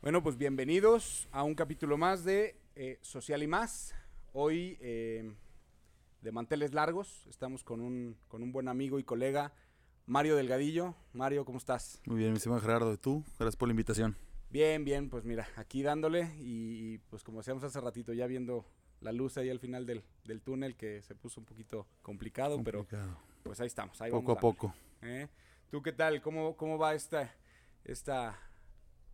Bueno, pues bienvenidos a un capítulo más de eh, Social y más. Hoy eh, de manteles largos, estamos con un, con un buen amigo y colega, Mario Delgadillo. Mario, ¿cómo estás? Muy bien, mi estimado Gerardo. ¿Y tú? Gracias por la invitación. Bien, bien, pues mira, aquí dándole y, pues como decíamos hace ratito, ya viendo la luz ahí al final del, del túnel que se puso un poquito complicado, pero pues ahí estamos. Ahí poco a poco. ¿eh? ¿Tú qué tal? ¿Cómo, cómo va esta, esta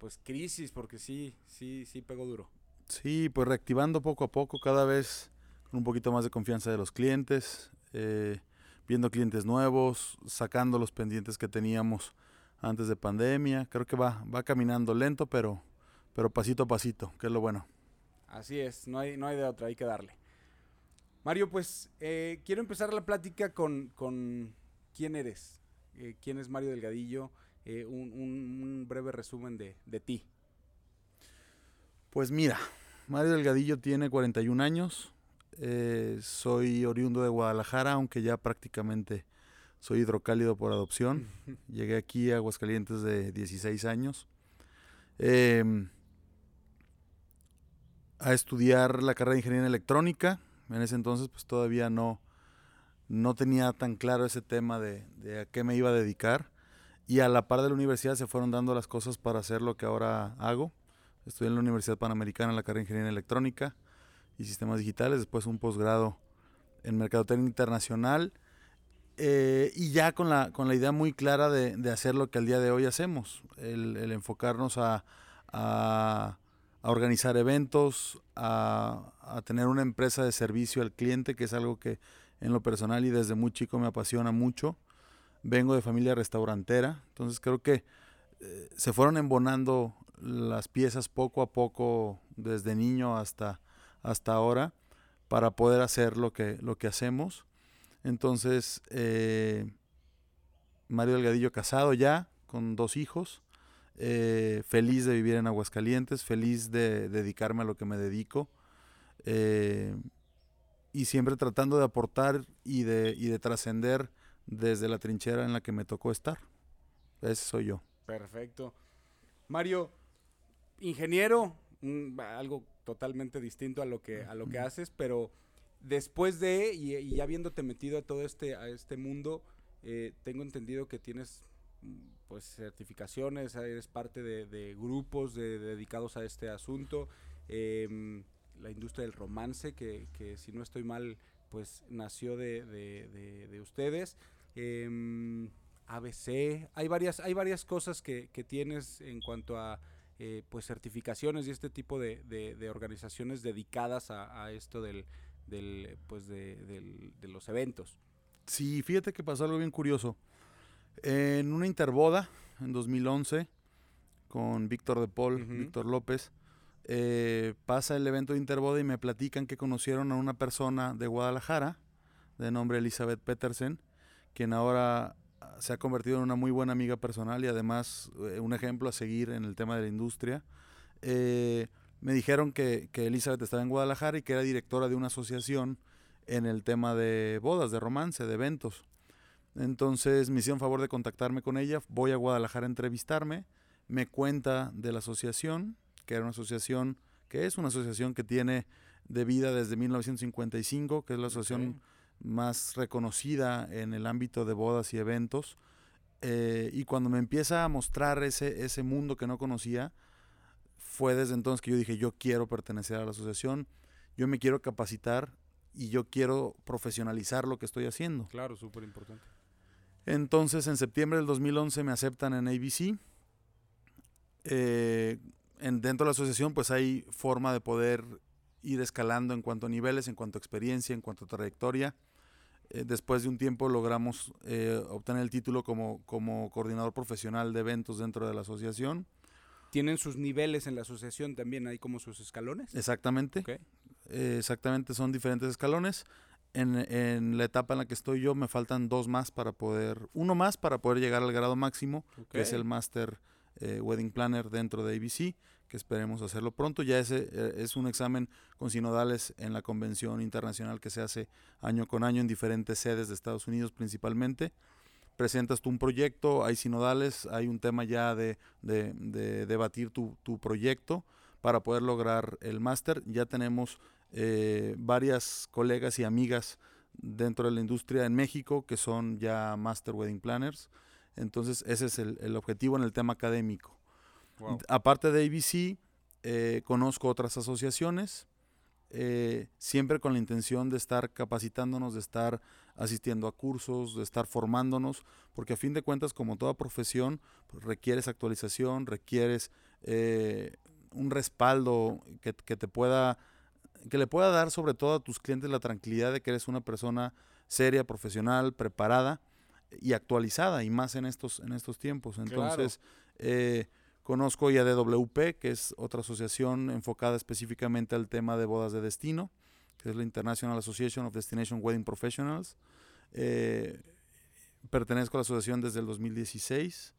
pues crisis? Porque sí, sí, sí pegó duro. Sí, pues reactivando poco a poco, cada vez con un poquito más de confianza de los clientes, eh, viendo clientes nuevos, sacando los pendientes que teníamos antes de pandemia. Creo que va, va caminando lento, pero, pero pasito a pasito, que es lo bueno. Así es, no hay, no hay de otra, hay que darle. Mario, pues eh, quiero empezar la plática con, con quién eres, eh, quién es Mario Delgadillo, eh, un, breve resumen de, de, ti. Pues mira, Mario Delgadillo tiene 41 años, soy oriundo de Guadalajara, aunque ya prácticamente soy hidrocálido por adopción. Llegué aquí a Aguascalientes de 16 años. Em, a estudiar la carrera de ingeniería electrónica. En ese entonces pues todavía no, no tenía tan claro ese tema de, a qué me iba a dedicar. Y a la par de la universidad se fueron dando las cosas para hacer lo que ahora hago. Estudié en la Universidad Panamericana la carrera de ingeniería electrónica y sistemas digitales, después un posgrado en mercadotecnia internacional eh, y ya con la, con la idea muy clara de, hacer lo que al día de hoy hacemos, el, enfocarnos a, organizar eventos, a, tener una empresa de servicio al cliente, que es algo que en lo personal y desde muy chico me apasiona mucho. Vengo de familia restaurantera, entonces creo que eh, se fueron embonando las piezas poco a poco desde niño hasta, hasta ahora para poder hacer lo que, lo que hacemos. Entonces, eh, Mario Delgadillo casado ya, con dos hijos, eh, feliz de vivir en Aguascalientes, feliz de dedicarme a lo que me dedico eh, y siempre tratando de aportar y de, y de trascender desde la trinchera en la que me tocó estar. Ese soy yo. Perfecto. Mario, ingeniero, algo totalmente distinto a lo que, a lo que haces, pero después de, y, y, habiéndote metido a todo este, a este mundo, eh, tengo entendido que tienes mm, pues certificaciones, eres parte de, grupos dedicados a este asunto. Em, la industria del romance, que, si no estoy mal, pues nació de, ustedes. Em, ABC, hay varias, hay varias cosas que, tienes en cuanto a eh, pues certificaciones y este tipo de, organizaciones dedicadas a esto del, del, pues de, los eventos. Sí, fíjate que pasó algo bien curioso. En una interboda en 2011 con Víctor de Paul, Víctor López, eh, pasa el evento de interboda y me platican que conocieron a una persona de Guadalajara de nombre Elizabeth Petersen, quien ahora se ha convertido en una muy buena amiga personal y además eh, un ejemplo a seguir en el tema de la industria. Eh, me dijeron que, que, Elizabeth estaba en Guadalajara y que era directora de una asociación en el tema de bodas, de romance, de eventos. Entonces me hicieron favor de contactarme con ella, voy a Guadalajara a entrevistarme, me cuenta de la asociación, que era una asociación, que es una asociación que tiene de vida desde 1955, que es la asociación más reconocida en el ámbito de bodas y eventos. Eh, y cuando me empieza a mostrar ese, ese mundo que no conocía, fue desde entonces que yo dije, yo quiero pertenecer a la asociación, yo me quiero capacitar y yo quiero profesionalizar lo que estoy haciendo. Claro, súper importante. Entonces, en septiembre del 2011 me aceptan en ABC. Eh, en, dentro de la asociación, pues hay forma de poder ir escalando en cuanto a niveles, en cuanto a experiencia, en cuanto a trayectoria. Eh, después de un tiempo logramos eh, obtener el título como, como coordinador profesional de eventos dentro de la asociación tienen sus niveles en la asociación también, hay como sus escalones. Exactamente. Eh, exactamente, son diferentes escalones. En, la etapa en la que estoy yo me faltan dos más para poder, uno más para poder llegar al grado máximo, que es el Master eh, Wedding Planner dentro de ABC, esperemos hacerlo pronto. Ya ese eh, es un examen con sinodales en la convención internacional que se hace año con año en diferentes sedes de Estados Unidos principalmente presentas tú un proyecto, hay sinodales, hay un tema ya de, debatir tu, proyecto para poder lograr el máster. Ya tenemos eh, varias colegas y amigas dentro de la industria en México que son ya Master Wedding Planners. Entonces ese es el, objetivo en el tema académico. Aparte de ABC, eh, conozco otras asociaciones, eh, siempre con la intención de estar capacitándonos, de estar asistiendo a cursos, de estar formándonos, porque a fin de cuentas, como toda profesión, pues, requieres actualización, requieres eh, un respaldo que, te pueda, que le pueda dar sobre todo a tus clientes la tranquilidad de que eres una persona seria, profesional, preparada y actualizada, y más en estos, en estos tiempos. Entonces, eh, conozco ya DWP, que es otra asociación enfocada específicamente al tema de bodas de destino que es la International Association of Destination Wedding Professionals. Eh, pertenezco a la asociación desde el 2016.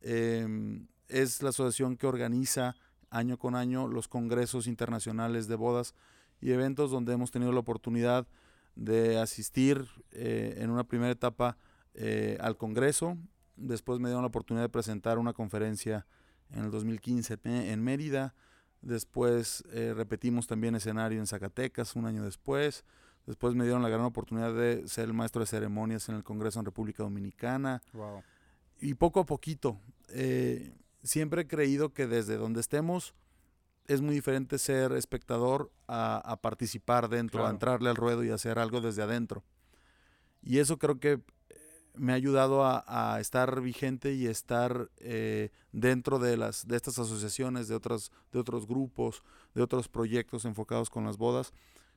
Em, es la asociación que organiza año con año los congresos internacionales de bodas y eventos donde hemos tenido la oportunidad de asistir eh, en una primera etapa eh, al congreso. Después me dieron la oportunidad de presentar una conferencia en el 2015 en Mérida. Después eh, repetimos también escenario en Zacatecas un año después. Después me dieron la gran oportunidad de ser el maestro de ceremonias en el Congreso en República Dominicana. Y poco a poquito, eh, siempre he creído que desde donde estemos es muy diferente ser espectador a, participar dentro, a entrarle al ruedo y hacer algo desde adentro. Y eso creo que me ha ayudado a, estar vigente y estar eh, dentro de las de estas asociaciones, de otros, de otros grupos, de otros proyectos enfocados con las bodas,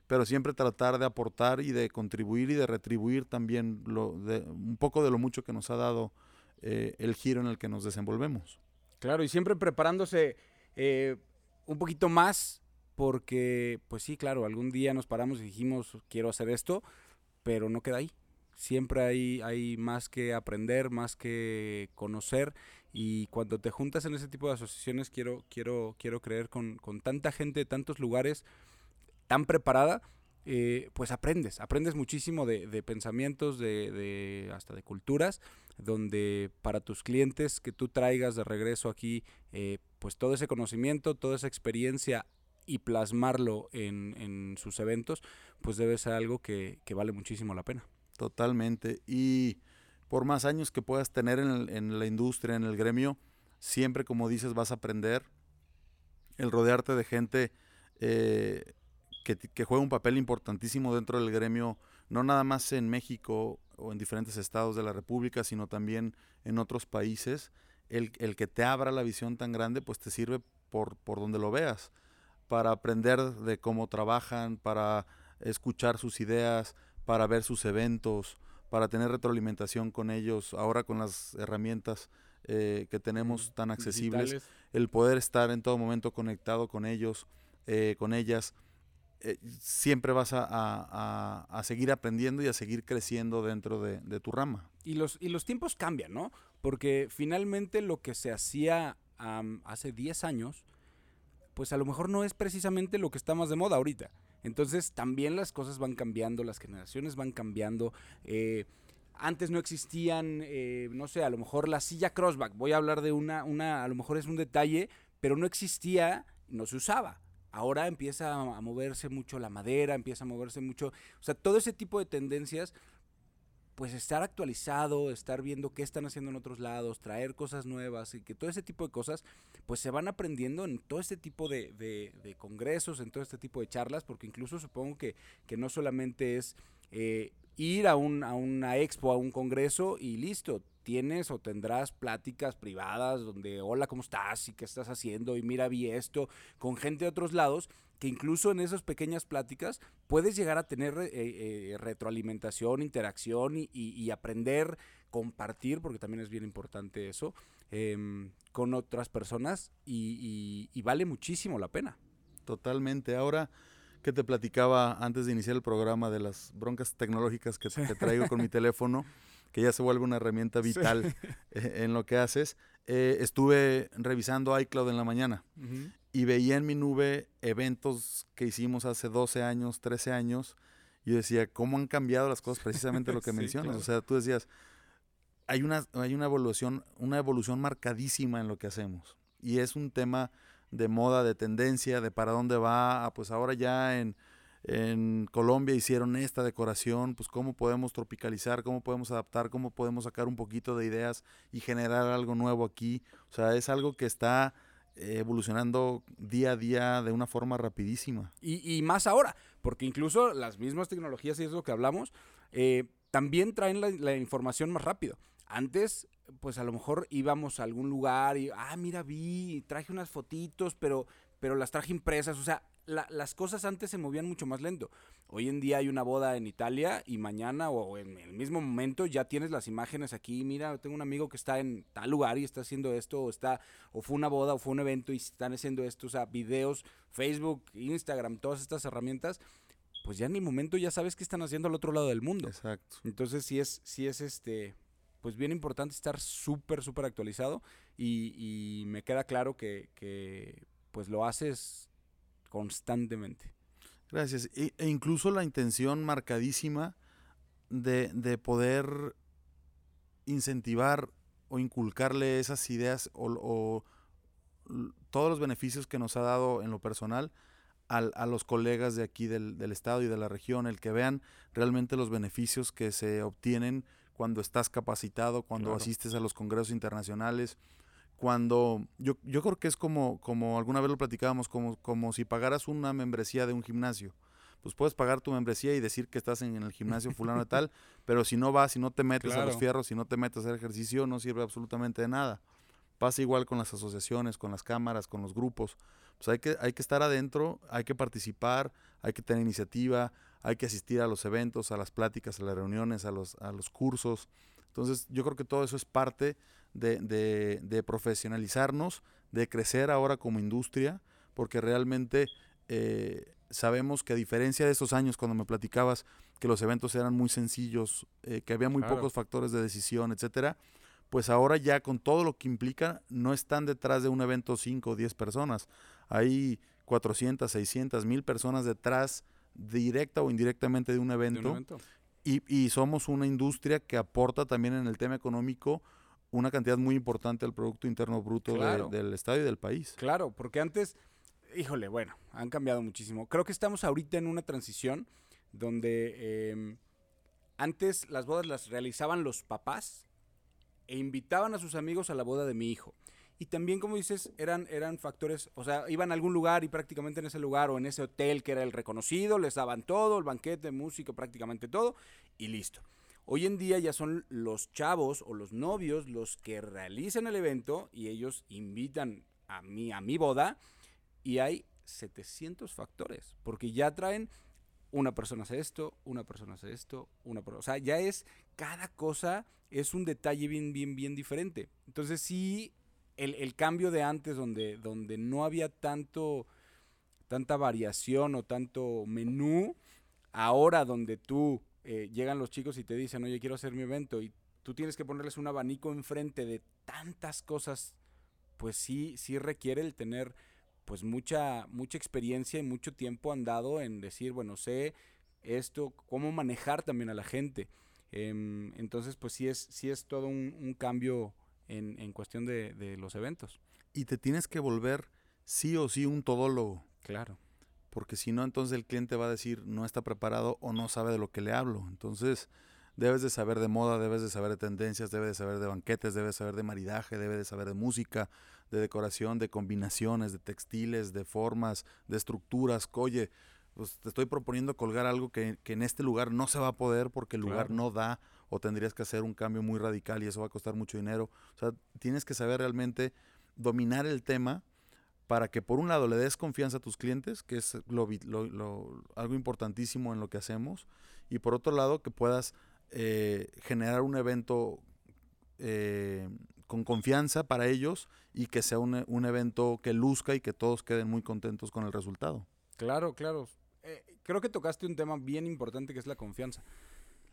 pero siempre tratar de aportar y de contribuir y de retribuir también lo, de, un poco de lo mucho que nos ha dado eh, el giro en el que nos desenvolvemos. Claro, y siempre preparándose eh, un poquito más, porque, pues sí, claro, algún día nos paramos y dijimos, quiero hacer esto, pero no queda ahí siempre hay, hay más que aprender, más que conocer y cuando te juntas en ese tipo de asociaciones quiero, quiero, quiero creer con, tanta gente de tantos lugares tan preparada, eh, pues aprendes, aprendes muchísimo de, pensamientos, de, hasta de culturas, donde para tus clientes que tú traigas de regreso aquí, eh, pues todo ese conocimiento, toda esa experiencia y plasmarlo en, en sus eventos, pues debe ser algo que vale muchísimo la pena. Totalmente. Y por más años que puedas tener en, la industria, en el gremio, siempre, como dices, vas a aprender. El rodearte de gente eh, que, juega un papel importantísimo dentro del gremio, no nada más en México o en diferentes estados de la República, sino también en otros países. El, el que te abra la visión tan grande, pues te sirve por, por donde lo veas, para aprender de cómo trabajan, para escuchar sus ideas, para ver sus eventos, para tener retroalimentación con ellos, ahora con las herramientas eh, que tenemos tan accesibles, el poder estar en todo momento conectado con ellos, eh, con ellas, eh, siempre vas a, seguir aprendiendo y a seguir creciendo dentro de, tu rama. Y los, y los tiempos cambian, ¿no? Porque finalmente lo que se hacía hace 10 años, pues a lo mejor no es precisamente lo que está más de moda ahorita. Entonces también las cosas van cambiando, las generaciones van cambiando. Eh, antes no existían, eh, no sé, a lo mejor la silla crossback. Voy a hablar de una, una, a lo mejor es un detalle, pero no existía, no se usaba. Ahora empieza a moverse mucho la madera, empieza a moverse mucho, o sea, todo ese tipo de tendencias pues estar actualizado, estar viendo qué están haciendo en otros lados, traer cosas nuevas y que todo ese tipo de cosas pues se van aprendiendo en todo este tipo de, de, congresos, en todo este tipo de charlas, porque incluso supongo que, que no solamente es eh, ir a, un, a una expo, a un congreso y listo, tienes o tendrás pláticas privadas donde hola, ¿cómo estás? y qué estás haciendo y mira, vi esto, con gente de otros lados que incluso en esas pequeñas pláticas puedes llegar a tener eh, eh, retroalimentación, interacción y, aprender, compartir, porque también es bien importante eso, em, con otras personas y, vale muchísimo la pena. Totalmente. Ahora que te platicaba antes de iniciar el programa de las broncas tecnológicas que, te traigo con mi teléfono, que ya se vuelve una herramienta vital e, en lo que haces, eh, estuve revisando iCloud en la mañana y veía en mi nube eventos que hicimos hace 12 años, 13 años, y decía, ¿cómo han cambiado las cosas? Precisamente lo que mencionas. O sea, tú decías, hay una, hay una evolución, una evolución marcadísima en lo que hacemos. Y es un tema de moda, de tendencia, de para dónde va. Ah, pues ahora ya en, en Colombia hicieron esta decoración, pues cómo podemos tropicalizar, cómo podemos adaptar, cómo podemos sacar un poquito de ideas y generar algo nuevo aquí. O sea, es algo que está eh, evolucionando día a día de una forma rapidísima. Y, y más ahora, porque incluso las mismas tecnologías, y es lo que hablamos, eh, también traen la, la información más rápido. Antes, pues a lo mejor íbamos a algún lugar y, ah, mira, vi, traje unas fotitos, pero, pero las traje impresas. O sea, la- las cosas antes se movían mucho más lento. Hoy en día hay una boda en Italia y mañana o en el mismo momento ya tienes las imágenes aquí. Mira, tengo un amigo que está en tal lugar y está haciendo esto, o está, o fue una boda, o fue un evento y están haciendo esto. O sea, videos, Facebook, Instagram, todas estas herramientas, pues ya en el momento ya sabes qué están haciendo al otro lado del mundo. Exacto. Entonces sí es, sí es este, pues bien importante estar súper, súper actualizado y, y me queda claro que, que, pues lo haces constantemente. Gracias. E, e incluso la intención marcadísima de, de poder incentivar o inculcarle esas ideas o, todos los beneficios que nos ha dado en lo personal al- a los colegas de aquí del, del estado y de la región, el que vean realmente los beneficios que se obtienen cuando estás capacitado, cuando Claro. asistes a los congresos internacionales, cuando yo, yo creo que es como, como alguna vez lo platicábamos, como, como si pagaras una membresía de un gimnasio. Pues puedes pagar tu membresía y decir que estás en, el gimnasio fulano de tal, pero si no vas, si no te metes a los fierros, si no te metes a hacer ejercicio, no sirve absolutamente de nada. Pasa igual con las asociaciones, con las cámaras, con los grupos. Pues hay que, hay que estar adentro, hay que participar, hay que tener iniciativa, hay que asistir a los eventos, a las pláticas, a las reuniones, a los, a los cursos. Entonces yo creo que todo eso es parte de, de- de profesionalizarnos, de crecer ahora como industria, porque realmente eh, sabemos que a diferencia de esos años cuando me platicabas que los eventos eran muy sencillos, eh, que había muy Claro. pocos factores de decisión, etcétera, pues ahora ya con todo lo que implica, no están detrás de un evento 5 o 10 personas. Hay 400, 600, mil personas detrás, directa o indirectamente de un de un evento. Y, y somos una industria que aporta también en el tema económico una cantidad muy importante al Producto Interno Bruto de- del Estado y del país. Claro, porque antes, híjole, bueno, han cambiado muchísimo. Creo que estamos ahorita en una transición donde em, antes las bodas las realizaban los papás e invitaban a sus amigos a la boda de mi hijo. Y también, como dices, eran, eran factores, o sea, iban a algún lugar y prácticamente en ese lugar o en ese hotel que era el reconocido, les daban todo, el banquete, música, prácticamente todo, y listo. Hoy en día ya son los chavos o los novios los que realizan el evento y ellos invitan a mi, a mi boda y hay 700 factores, porque ya traen una persona hace esto, una persona hace esto, una persona, o sea, ya es cada cosa es un detalle bien bien bien diferente. Entonces sí el, el cambio de antes donde donde no había tanto tanta variación o tanto menú, ahora donde tú eh, llegan los chicos y te dicen, oye, quiero hacer mi evento y tú tienes que ponerles un abanico enfrente de tantas cosas, pues sí, sí requiere el tener pues mucha, mucha experiencia y mucho tiempo andado en decir, bueno, sé esto, cómo manejar también a la gente. Em, entonces, pues sí es, sí es todo un, un cambio en, en cuestión de, de los eventos. Y te tienes que volver sí o sí un todólogo, Claro. porque si no, entonces el cliente va a decir no está preparado o no sabe de lo que le hablo. Entonces, debes de saber de moda, debes de saber de tendencias, debes de saber de banquetes, debes de saber de maridaje, debes de saber de música, de decoración, de combinaciones, de textiles, de formas, de estructuras. Oye, pues te estoy proponiendo colgar algo que, que en este lugar no se va a poder porque el lugar no da o tendrías que hacer un cambio muy radical y eso va a costar mucho dinero. O sea, tienes que saber realmente dominar el tema para que por un lado le des confianza a tus clientes, que es lo, lo- lo- algo importantísimo en lo que hacemos, y por otro lado que puedas eh, generar un evento eh, con confianza para ellos y que sea un, un evento que luzca y que todos queden muy contentos con el resultado. Claro, claro. Eh, creo que tocaste un tema bien importante que es la confianza.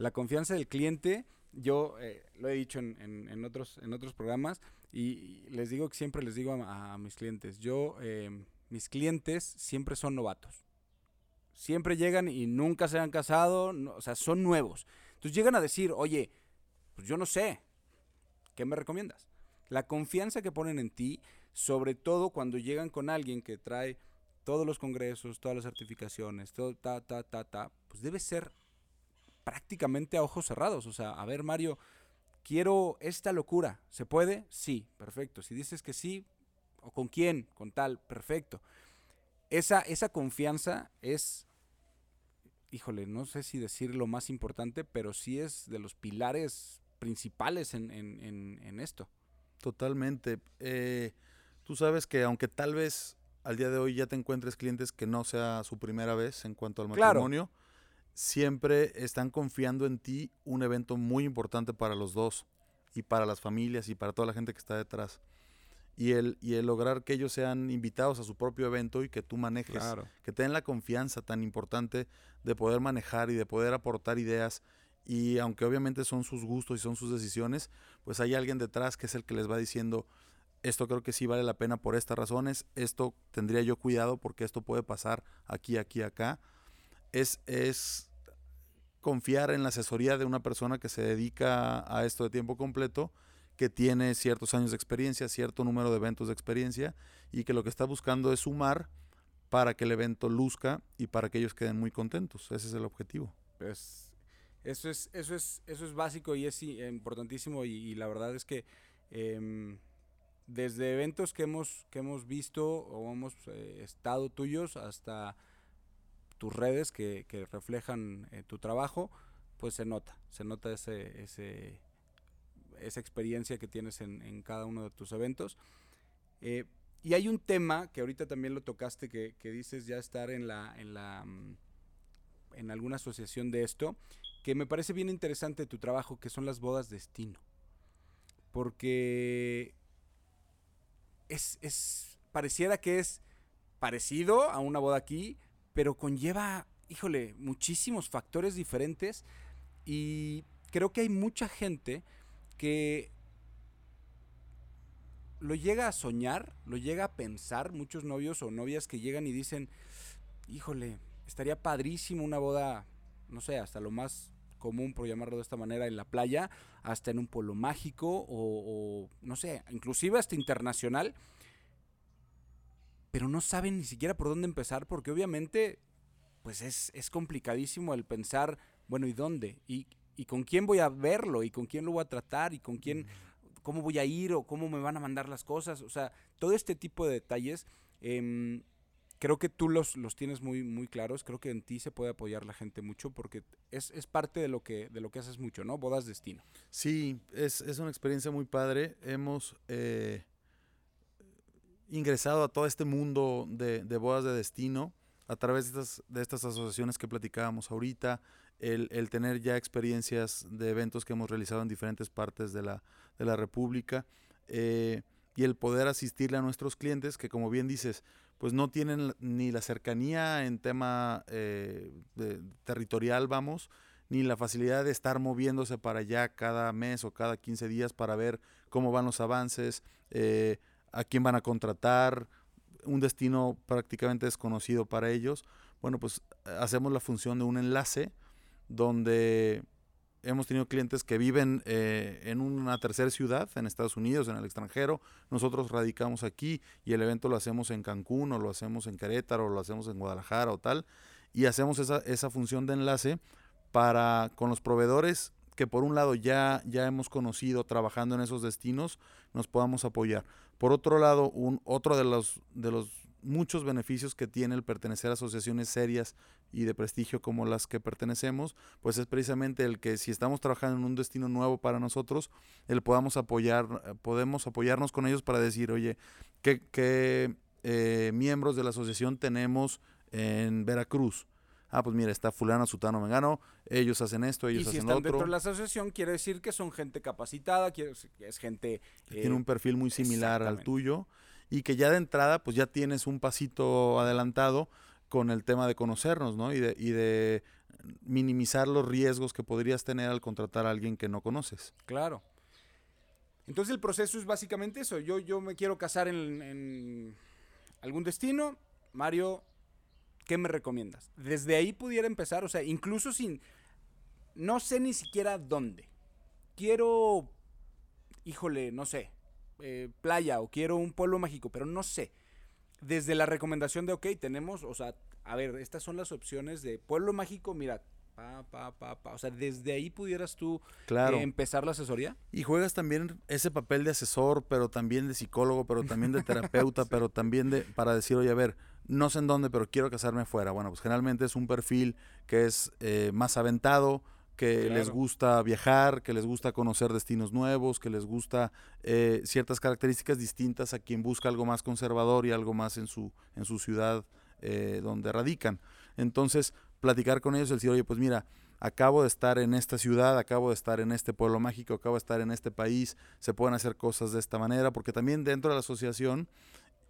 La confianza del cliente, yo eh, lo he dicho en, en- en otros, en otros programas y, les digo que siempre les digo a, a mis clientes, yo, eh, mis clientes siempre son novatos. Siempre llegan y nunca se han casado, no- o sea, son nuevos. Entonces llegan a decir, oye, pues yo no sé, ¿qué me recomiendas? La confianza que ponen en ti, sobre todo cuando llegan con alguien que trae todos los congresos, todas las certificaciones, todo, ta, ta, ta, ta, pues debe ser prácticamente a ojos cerrados. O sea, a ver, Mario, quiero esta locura. ¿Se puede? Sí, perfecto. Si dices que sí, ¿o con quién? Con tal, perfecto. Esa, esa confianza es, híjole, no sé si decir lo más importante, pero sí es de los pilares principales en, en, esto. Totalmente. Eh, tú sabes que aunque tal vez al día de hoy ya te encuentres clientes que no sea su primera vez en cuanto al matrimonio, siempre están confiando en ti un evento muy importante para los dos y para las familias y para toda la gente que está detrás. Y el, y el lograr que ellos sean invitados a su propio evento y que tú manejes, que tengan la confianza tan importante de poder manejar y de poder aportar ideas. Y aunque obviamente son sus gustos y son sus decisiones, pues hay alguien detrás que es el que les va diciendo, esto creo que sí vale la pena por estas razones, esto tendría yo cuidado porque esto puede pasar aquí, aquí, acá es, es confiar en la asesoría de una persona que se dedica a esto de tiempo completo, que tiene ciertos años de experiencia, cierto número de eventos de experiencia y que lo que está buscando es sumar para que el evento luzca y para que ellos queden muy contentos. Ese es el objetivo. Pues eso es, eso es, eso es básico y es importantísimo y, la verdad es que em, desde eventos que hemos, que hemos visto o hemos eh, estado tuyos hasta tus redes que, reflejan eh, tu trabajo, pues se nota, se nota ese, ese esa experiencia que tienes en, cada uno de tus eventos. Eh, y hay un tema que ahorita también lo tocaste, que, dices ya estar en la, en la mm, en alguna asociación de esto, que me parece bien interesante tu trabajo, que son las bodas destino. Porque es, es pareciera que es parecido a una boda aquí, pero conlleva, híjole, muchísimos factores diferentes y creo que hay mucha gente que lo llega a soñar, lo llega a pensar, muchos novios o novias que llegan y dicen, híjole, estaría padrísimo una boda, no sé, hasta lo más común, por llamarlo de esta manera, en la playa, hasta en un polo mágico o, o no sé, inclusive hasta internacional pero no saben ni siquiera por dónde empezar porque obviamente pues es, es complicadísimo el pensar, bueno, ¿y dónde? ¿Y, ¿Y con quién voy a verlo? ¿Y con quién lo voy a tratar? ¿Y con quién, cómo voy a ir? ¿O cómo me van a mandar las cosas? O sea, todo este tipo de detalles, em, creo que tú los, los tienes muy, muy claros. Creo que en ti se puede apoyar la gente mucho porque es, es parte de lo, que, de lo que haces mucho, ¿no? Bodas Destino. Sí, es, es una experiencia muy padre. Hemos... Eh, ingresado a todo este mundo de, bodas de destino a través de estas, de estas asociaciones que platicábamos ahorita, el, tener ya experiencias de eventos que hemos realizado en diferentes partes de la, de la República eh, y el poder asistirle a nuestros clientes que como bien dices, pues no tienen ni la cercanía en tema eh, territorial, vamos, ni la facilidad de estar moviéndose para allá cada mes o cada 15 días para ver cómo van los avances, eh, a quién van a contratar, un destino prácticamente desconocido para ellos. Bueno, pues hacemos la función de un enlace donde hemos tenido clientes que viven eh, en una tercera ciudad, en Estados Unidos, en el extranjero. Nosotros radicamos aquí y el evento lo hacemos en Cancún o lo hacemos en Querétaro o lo hacemos en Guadalajara o tal. Y hacemos esa, esa función de enlace para con los proveedores que por un lado ya, ya hemos conocido trabajando en esos destinos, nos podamos apoyar. Por otro lado, un, otro de los, de los muchos beneficios que tiene el pertenecer a asociaciones serias y de prestigio como las que pertenecemos, pues es precisamente el que si estamos trabajando en un destino nuevo para nosotros, el podamos apoyar, podemos apoyarnos con ellos para decir, oye, ¿qué, eh, miembros de la asociación tenemos en Veracruz? Ah, pues mira, está fulano, sutano, mengano, ellos hacen esto, ellos y si hacen están dentro de la asociación, quiere decir que son gente capacitada, que es gente... Que tiene un perfil muy similar al tuyo y que ya de entrada, pues ya tienes un pasito adelantado con el tema de conocernos, ¿no? Y de, y de minimizar los riesgos que podrías tener al contratar a alguien que no conoces. Claro. Entonces el proceso es básicamente eso. Yo, yo me quiero casar en, en algún destino. Mario ¿qué me recomiendas? Desde ahí pudiera empezar, o sea, incluso sin, no sé ni siquiera dónde. Quiero híjole, no sé, eh, playa o quiero un pueblo mágico, pero no sé. Desde la recomendación de, ok, tenemos, o sea, a ver, estas son las opciones de pueblo mágico, mira, pa, pa, pa, pa. O sea, desde ahí pudieras tú Claro. eh, empezar la asesoría. Y juegas también ese papel de asesor, pero también de psicólogo, pero también de terapeuta, pero también de para decir, oye, a ver, no sé en dónde, pero quiero casarme fuera. Bueno, pues generalmente es un perfil que es eh, más aventado, que les gusta viajar, que les gusta conocer destinos nuevos, que les gusta eh, ciertas características distintas a quien busca algo más conservador y algo más en su, en su ciudad eh, donde radican. Entonces, platicar con ellos, el decir, oye, pues mira, acabo de estar en esta ciudad, acabo de estar en este pueblo mágico, acabo de estar en este país, se pueden hacer cosas de esta manera, porque también dentro de la asociación,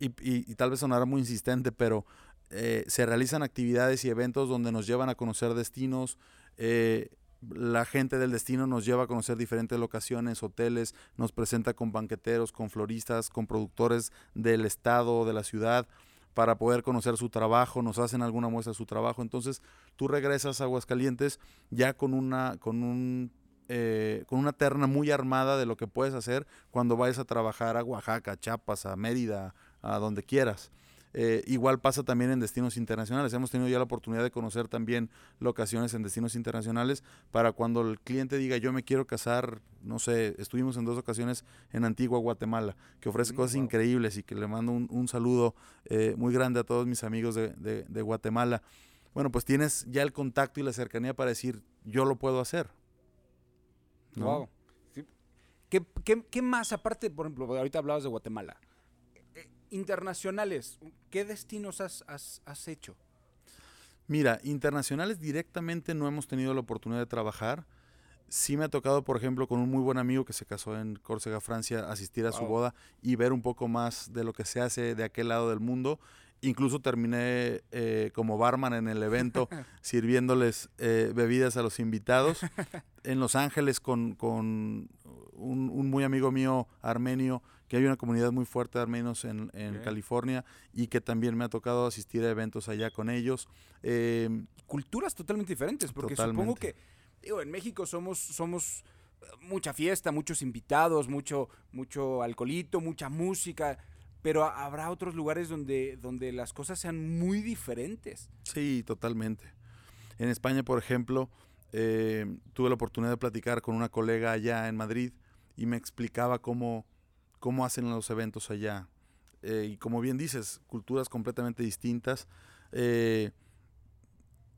y, y- y tal vez sonará muy insistente, pero eh, se realizan actividades y eventos donde nos llevan a conocer destinos, eh, la gente del destino nos lleva a conocer diferentes locaciones, hoteles, nos presenta con banqueteros, con floristas, con productores del estado, de la ciudad, para poder conocer su trabajo, nos hacen alguna muestra de su trabajo. Entonces, tú regresas a Aguascalientes ya con una, con un eh, con una terna muy armada de lo que puedes hacer cuando vayas a trabajar a Oaxaca, Chiapas, a Mérida, a donde quieras. Eh, igual pasa también en destinos internacionales. Hemos tenido ya la oportunidad de conocer también locaciones en destinos internacionales para cuando el cliente diga yo me quiero casar, no sé, estuvimos en dos ocasiones en Antigua, Guatemala, que ofrece Mm, cosas wow. increíbles y que le mando un, un saludo eh, muy grande a todos mis amigos de, de- de Guatemala. Bueno, pues tienes ya el contacto y la cercanía para decir yo lo puedo hacer. ¿no? Wow. Sí. ¿Qué, qué, qué más, aparte, por ejemplo, ahorita hablabas de Guatemala? Internacionales, ¿qué destinos has, has, has hecho? Mira, internacionales directamente no hemos tenido la oportunidad de trabajar. Sí me ha tocado, por ejemplo, con un muy buen amigo que se casó en Córcega, Francia, asistir a su boda y ver un poco más de lo que se hace de aquel lado del mundo. Incluso terminé eh, como barman en el evento sirviéndoles eh, bebidas a los invitados. En Los Ángeles con, con un, un muy amigo mío armenio, que hay una comunidad muy fuerte de armenios en. California y que también me ha tocado asistir a eventos allá con ellos. Eh, Culturas totalmente diferentes, porque supongo que, digo, en México somos, somos eh, mucha fiesta, muchos invitados, mucho, mucho alcoholito, mucha música, pero ha- habrá otros lugares donde, donde las cosas sean muy diferentes. Sí, totalmente. En España, por ejemplo, eh, tuve la oportunidad de platicar con una colega allá en Madrid y me explicaba cómo, cómo hacen los eventos allá. Eh, y como bien dices, culturas completamente distintas. eh,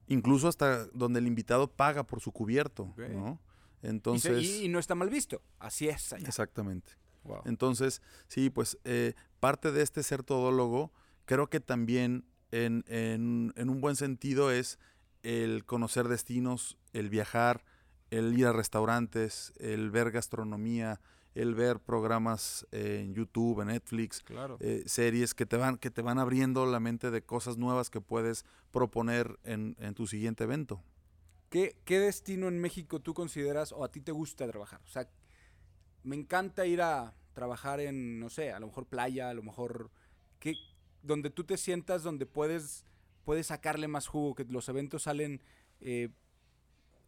incluso hasta donde el invitado paga por su cubierto. ¿no? Y se- Entonces, y, y no está mal visto, así es allá. exactamente. Wow. Entonces, sí, pues eh, parte de este ser todólogo, creo que también en, en- en un buen sentido es el conocer destinos, el viajar, el ir a restaurantes, el ver gastronomía, el ver programas eh, en YouTube, en Netflix, Claro. eh, series que te van que te van abriendo la mente de cosas nuevas que puedes proponer en, en tu siguiente evento. ¿Qué, ¿Qué destino en México tú consideras o a ti te gusta trabajar? O sea, me encanta ir a trabajar en, no sé, a lo mejor playa, a lo mejor, que, donde tú te sientas, donde puedes, puedes sacarle más jugo, que los eventos salen, eh,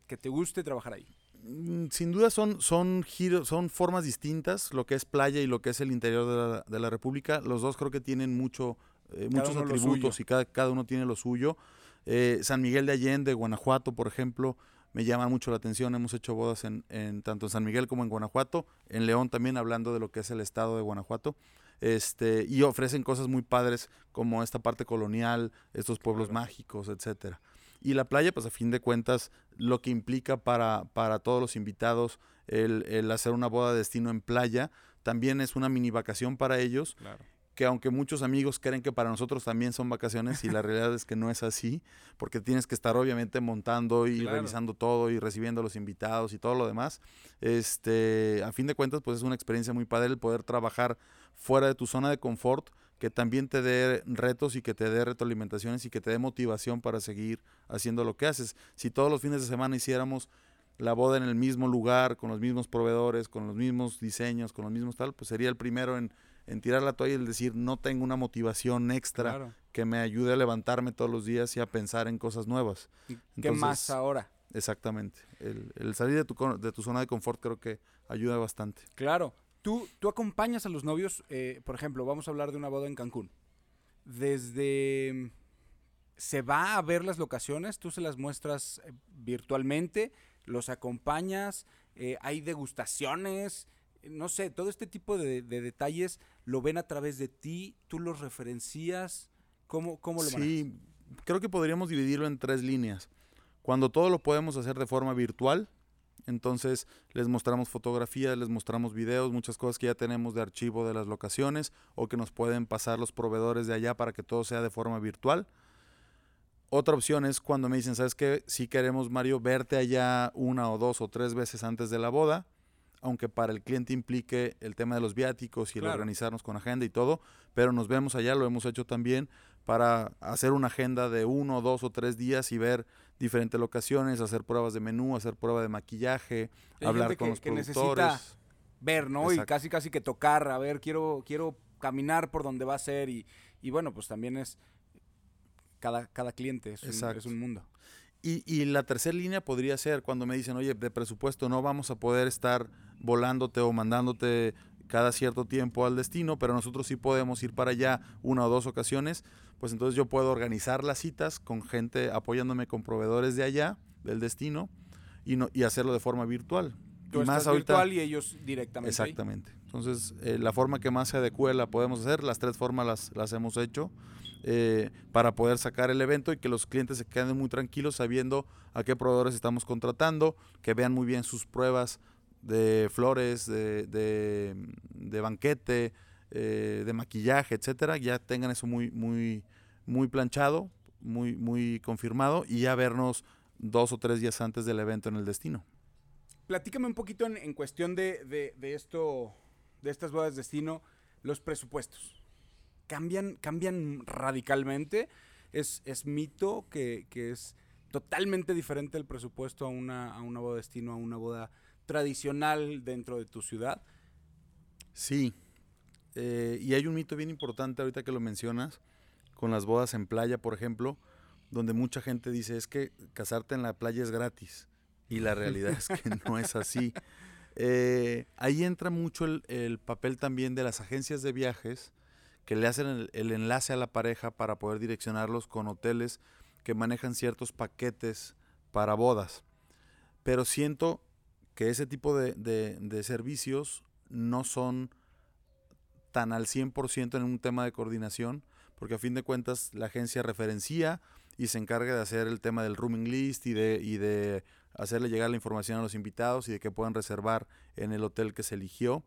que te guste trabajar ahí. Mm, Sin duda son, son giros, son formas distintas, lo que es playa y lo que es el interior de la, de la República. Los dos creo que tienen mucho, eh, muchos atributos y cada, cada uno tiene lo suyo. Eh, San Miguel de Allende, Guanajuato, por ejemplo, me llama mucho la atención. Hemos hecho bodas en, en tanto en San Miguel como en Guanajuato, en León también, hablando de lo que es el estado de Guanajuato. Este, y ofrecen cosas muy padres como esta parte colonial, estos pueblos Claro. mágicos, etcétera. Y la playa, pues a fin de cuentas, lo que implica para, para todos los invitados el, el hacer una boda de destino en playa, también es una mini vacación para ellos, Claro. que aunque muchos amigos creen que para nosotros también son vacaciones, y la realidad es que no es así, porque tienes que estar obviamente montando y Claro. revisando todo y recibiendo a los invitados y todo lo demás. Este, a fin de cuentas, pues es una experiencia muy padre el poder trabajar fuera de tu zona de confort, que también te dé retos y que te dé retroalimentaciones y que te dé motivación para seguir haciendo lo que haces. Si todos los fines de semana hiciéramos la boda en el mismo lugar, con los mismos proveedores, con los mismos diseños, con los mismos tal, pues sería el primero en, en tirar la toalla y el decir, no tengo una motivación extra Claro. que me ayude a levantarme todos los días y a pensar en cosas nuevas. ¿Y ¿Qué Entonces- más ahora? Exactamente. El, el salir de tu, de tu zona de confort creo que ayuda bastante. Claro. Tú, tú acompañas a los novios, eh, por ejemplo, vamos a hablar de una boda en Cancún. Desde... ¿Se va a ver las locaciones? ¿Tú se las muestras eh, virtualmente? ¿Los acompañas? Eh, ¿Hay degustaciones? No sé, todo este tipo de, de detalles lo ven a través de ti, tú los referencias, ¿cómo, cómo lo Sí, creo que podríamos dividirlo en tres líneas. Cuando todo lo podemos hacer de forma virtual, entonces les mostramos fotografías, les mostramos videos, muchas cosas que ya tenemos de archivo de las locaciones o que nos pueden pasar los proveedores de allá para que todo sea de forma virtual. Otra opción es cuando me dicen, ¿sabes qué? Si queremos, Mario, verte allá una o dos o tres veces antes de la boda, aunque para el cliente implique el tema de los viáticos y el organizarnos con agenda y todo, pero nos vemos allá, lo hemos hecho también para hacer una agenda de uno, dos o tres días y ver diferentes locaciones, hacer pruebas de menú, hacer prueba de maquillaje, hablar con los productores. ver, ¿no? Y casi casi que tocar, a ver, quiero, quiero caminar por donde va a ser y, y bueno, pues también es cada, cada cliente, es es un mundo. Y, la tercera línea podría ser cuando me dicen, oye, de presupuesto no vamos a poder estar volándote o mandándote cada cierto tiempo al destino, pero nosotros sí podemos ir para allá una o dos ocasiones, pues entonces yo puedo organizar las citas con gente apoyándome con proveedores de allá, del destino, y, no, y hacerlo de forma virtual. y más virtual y ellos directamente. Exactamente. Entonces, eh, la forma que más se adecue la podemos hacer, las tres formas las, las hemos hecho. Eh, para poder sacar el evento y que los clientes se queden muy tranquilos sabiendo a qué proveedores estamos contratando, que vean muy bien sus pruebas de flores, de, de, banquete, eh, de maquillaje, etcétera, ya tengan eso muy, muy, muy planchado, muy, muy confirmado y ya vernos dos o tres días antes del evento en el destino. Platícame un poquito en, en cuestión de, de, esto, de estas bodas de destino, los presupuestos cambian, cambian radicalmente. Es, es mito que, es totalmente diferente el presupuesto a una, a una boda destino, a una boda tradicional dentro de tu ciudad. Sí, eh, y hay un mito bien importante ahorita que lo mencionas, con las bodas en playa, por ejemplo, donde mucha gente dice es que casarte en la playa es gratis. Y la realidad es que no es así. Eh, ahí entra mucho el, el, papel también de las agencias de viajes que le hacen el, enlace a la pareja para poder direccionarlos con hoteles que manejan ciertos paquetes para bodas. Pero siento que ese tipo de, servicios no son tan al 100% en un tema de coordinación, porque a fin de cuentas la agencia referencia y se encarga de hacer el tema del rooming list y de, y de hacerle llegar la información a los invitados y de que puedan reservar en el hotel que se eligió.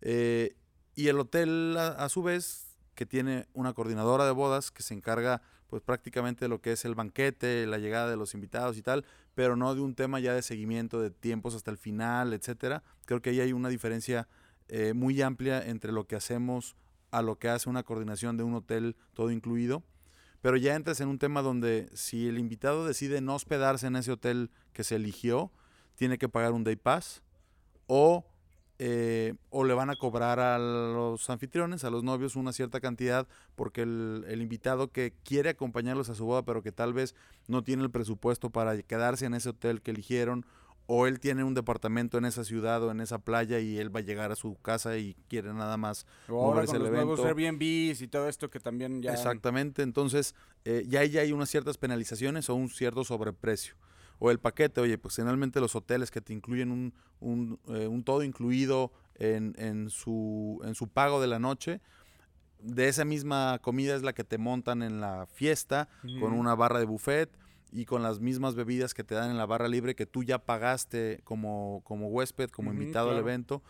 Eh, y el hotel, a, su vez, que tiene una coordinadora de bodas que se encarga pues prácticamente lo que es el banquete, la llegada de los invitados y tal, pero no de un tema ya de seguimiento de tiempos hasta el final, etcétera. Creo que ahí hay una diferencia eh, muy amplia entre lo que hacemos a lo que hace una coordinación de un hotel todo incluido. Pero ya entras en un tema donde si el invitado decide no hospedarse en ese hotel que se eligió, tiene que pagar un day pass o eh, o le van a cobrar a los anfitriones, a los novios, una cierta cantidad, porque el, invitado que quiere acompañarlos a su boda, pero que tal vez no tiene el presupuesto para quedarse en ese hotel que eligieron, o él tiene un departamento en esa ciudad o en esa playa y él va a llegar a su casa y quiere nada más o ahora con los evento. nuevos Airbnbs y todo esto que también ya exactamente entonces eh, ya, ya hay unas ciertas penalizaciones o un cierto sobreprecio o el paquete, oye, pues generalmente los hoteles que te incluyen un, un, eh, un todo incluido en, en, su, en su pago de la noche, de esa misma comida es la que te montan en la fiesta, con una barra de buffet y con las mismas bebidas que te dan en la barra libre que tú ya pagaste como, como huésped, como invitado al evento.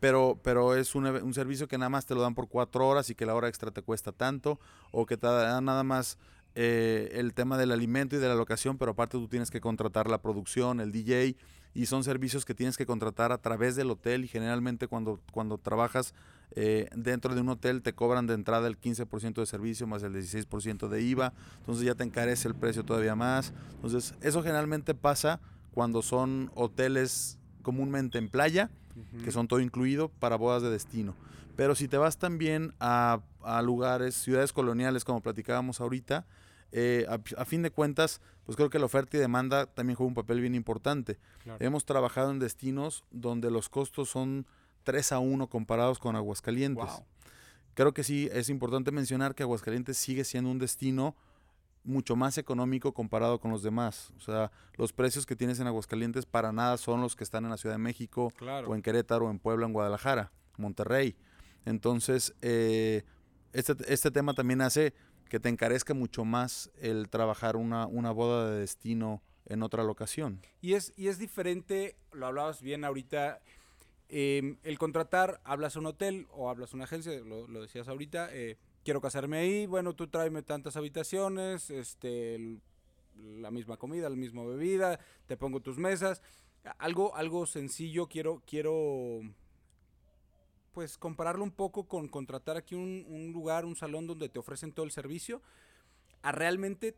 Pero, pero es un, un, servicio que nada más te lo dan por cuatro horas y que la hora extra te cuesta tanto, o que te dan nada más eh, el tema del alimento y de la locación, pero aparte tú tienes que contratar la producción, el DJ, y son servicios que tienes que contratar a través del hotel y generalmente cuando, cuando trabajas eh, dentro de un hotel te cobran de entrada el 15% de servicio más el 16% de IVA, entonces ya te encarece el precio todavía más. Entonces eso generalmente pasa cuando son hoteles comúnmente en playa, que son todo incluido para bodas de destino. Pero si te vas también a, a lugares, ciudades coloniales como platicábamos ahorita, eh, a, fin de cuentas, pues creo que la oferta y demanda también juega un papel bien importante. Hemos trabajado en destinos donde los costos son 3 a 1 comparados con Aguascalientes. Creo que sí es importante mencionar que Aguascalientes sigue siendo un destino mucho más económico comparado con los demás. O sea, los precios que tienes en Aguascalientes para nada son los que están en la Ciudad de México o en Querétaro, o en Puebla, en Guadalajara, Monterrey. Entonces, eh, este, este, tema también hace que te encarezca mucho más el trabajar una, una boda de destino en otra locación. Y es, y es diferente, lo hablabas bien ahorita, em, el contratar, hablas a un hotel o hablas a una agencia, lo, decías ahorita, eh, quiero casarme ahí, bueno, tú tráeme tantas habitaciones, este, la misma comida, la misma bebida, te pongo tus mesas, algo, algo sencillo, quiero, quiero, pues compararlo un poco con contratar aquí un, un lugar, un salón donde te ofrecen todo el servicio, a realmente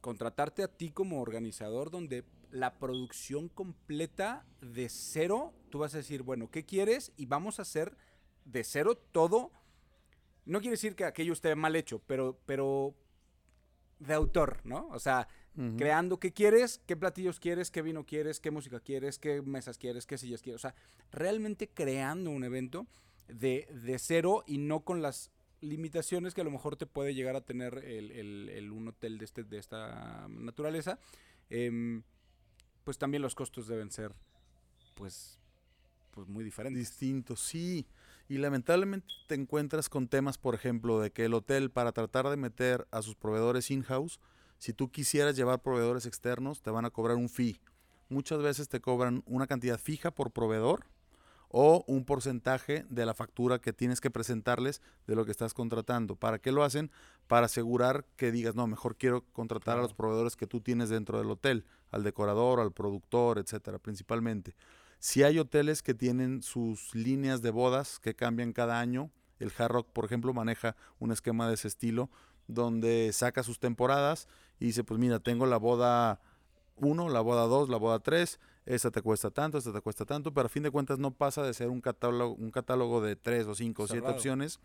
contratarte a ti como organizador donde la producción completa de cero, tú vas a decir, bueno, ¿qué quieres? Y vamos a hacer de cero todo no quiere decir que aquello esté mal hecho, pero, pero de autor, ¿no? O sea, creando qué quieres, qué platillos quieres, qué vino quieres, qué música quieres, qué mesas quieres, qué sillas quieres. O sea, realmente creando un evento de, de cero y no con las limitaciones que a lo mejor te puede llegar a tener el, un hotel de, este, de esta naturaleza. Em, pues también los costos deben ser, pues, pues muy diferentes. Distintos, sí. Y lamentablemente te encuentras con temas, por ejemplo, de que el hotel para tratar de meter a sus proveedores in-house, si tú quisieras llevar proveedores externos, te van a cobrar un fee. Muchas veces te cobran una cantidad fija por proveedor o un porcentaje de la factura que tienes que presentarles de lo que estás contratando. ¿Para qué lo hacen? Para asegurar que digas, no, mejor quiero contratar a los proveedores que tú tienes dentro del hotel, al decorador, al productor, etcétera, principalmente. Si hay hoteles que tienen sus líneas de bodas que cambian cada año. El Hard Rock, por ejemplo, maneja un esquema de ese estilo donde saca sus temporadas y dice, pues mira, tengo la boda 1, la boda 2, la boda 3, esta te cuesta tanto, esta te cuesta tanto, pero a fin de cuentas no pasa de ser un catálogo, un catálogo de 3 o 5 o 7 opciones,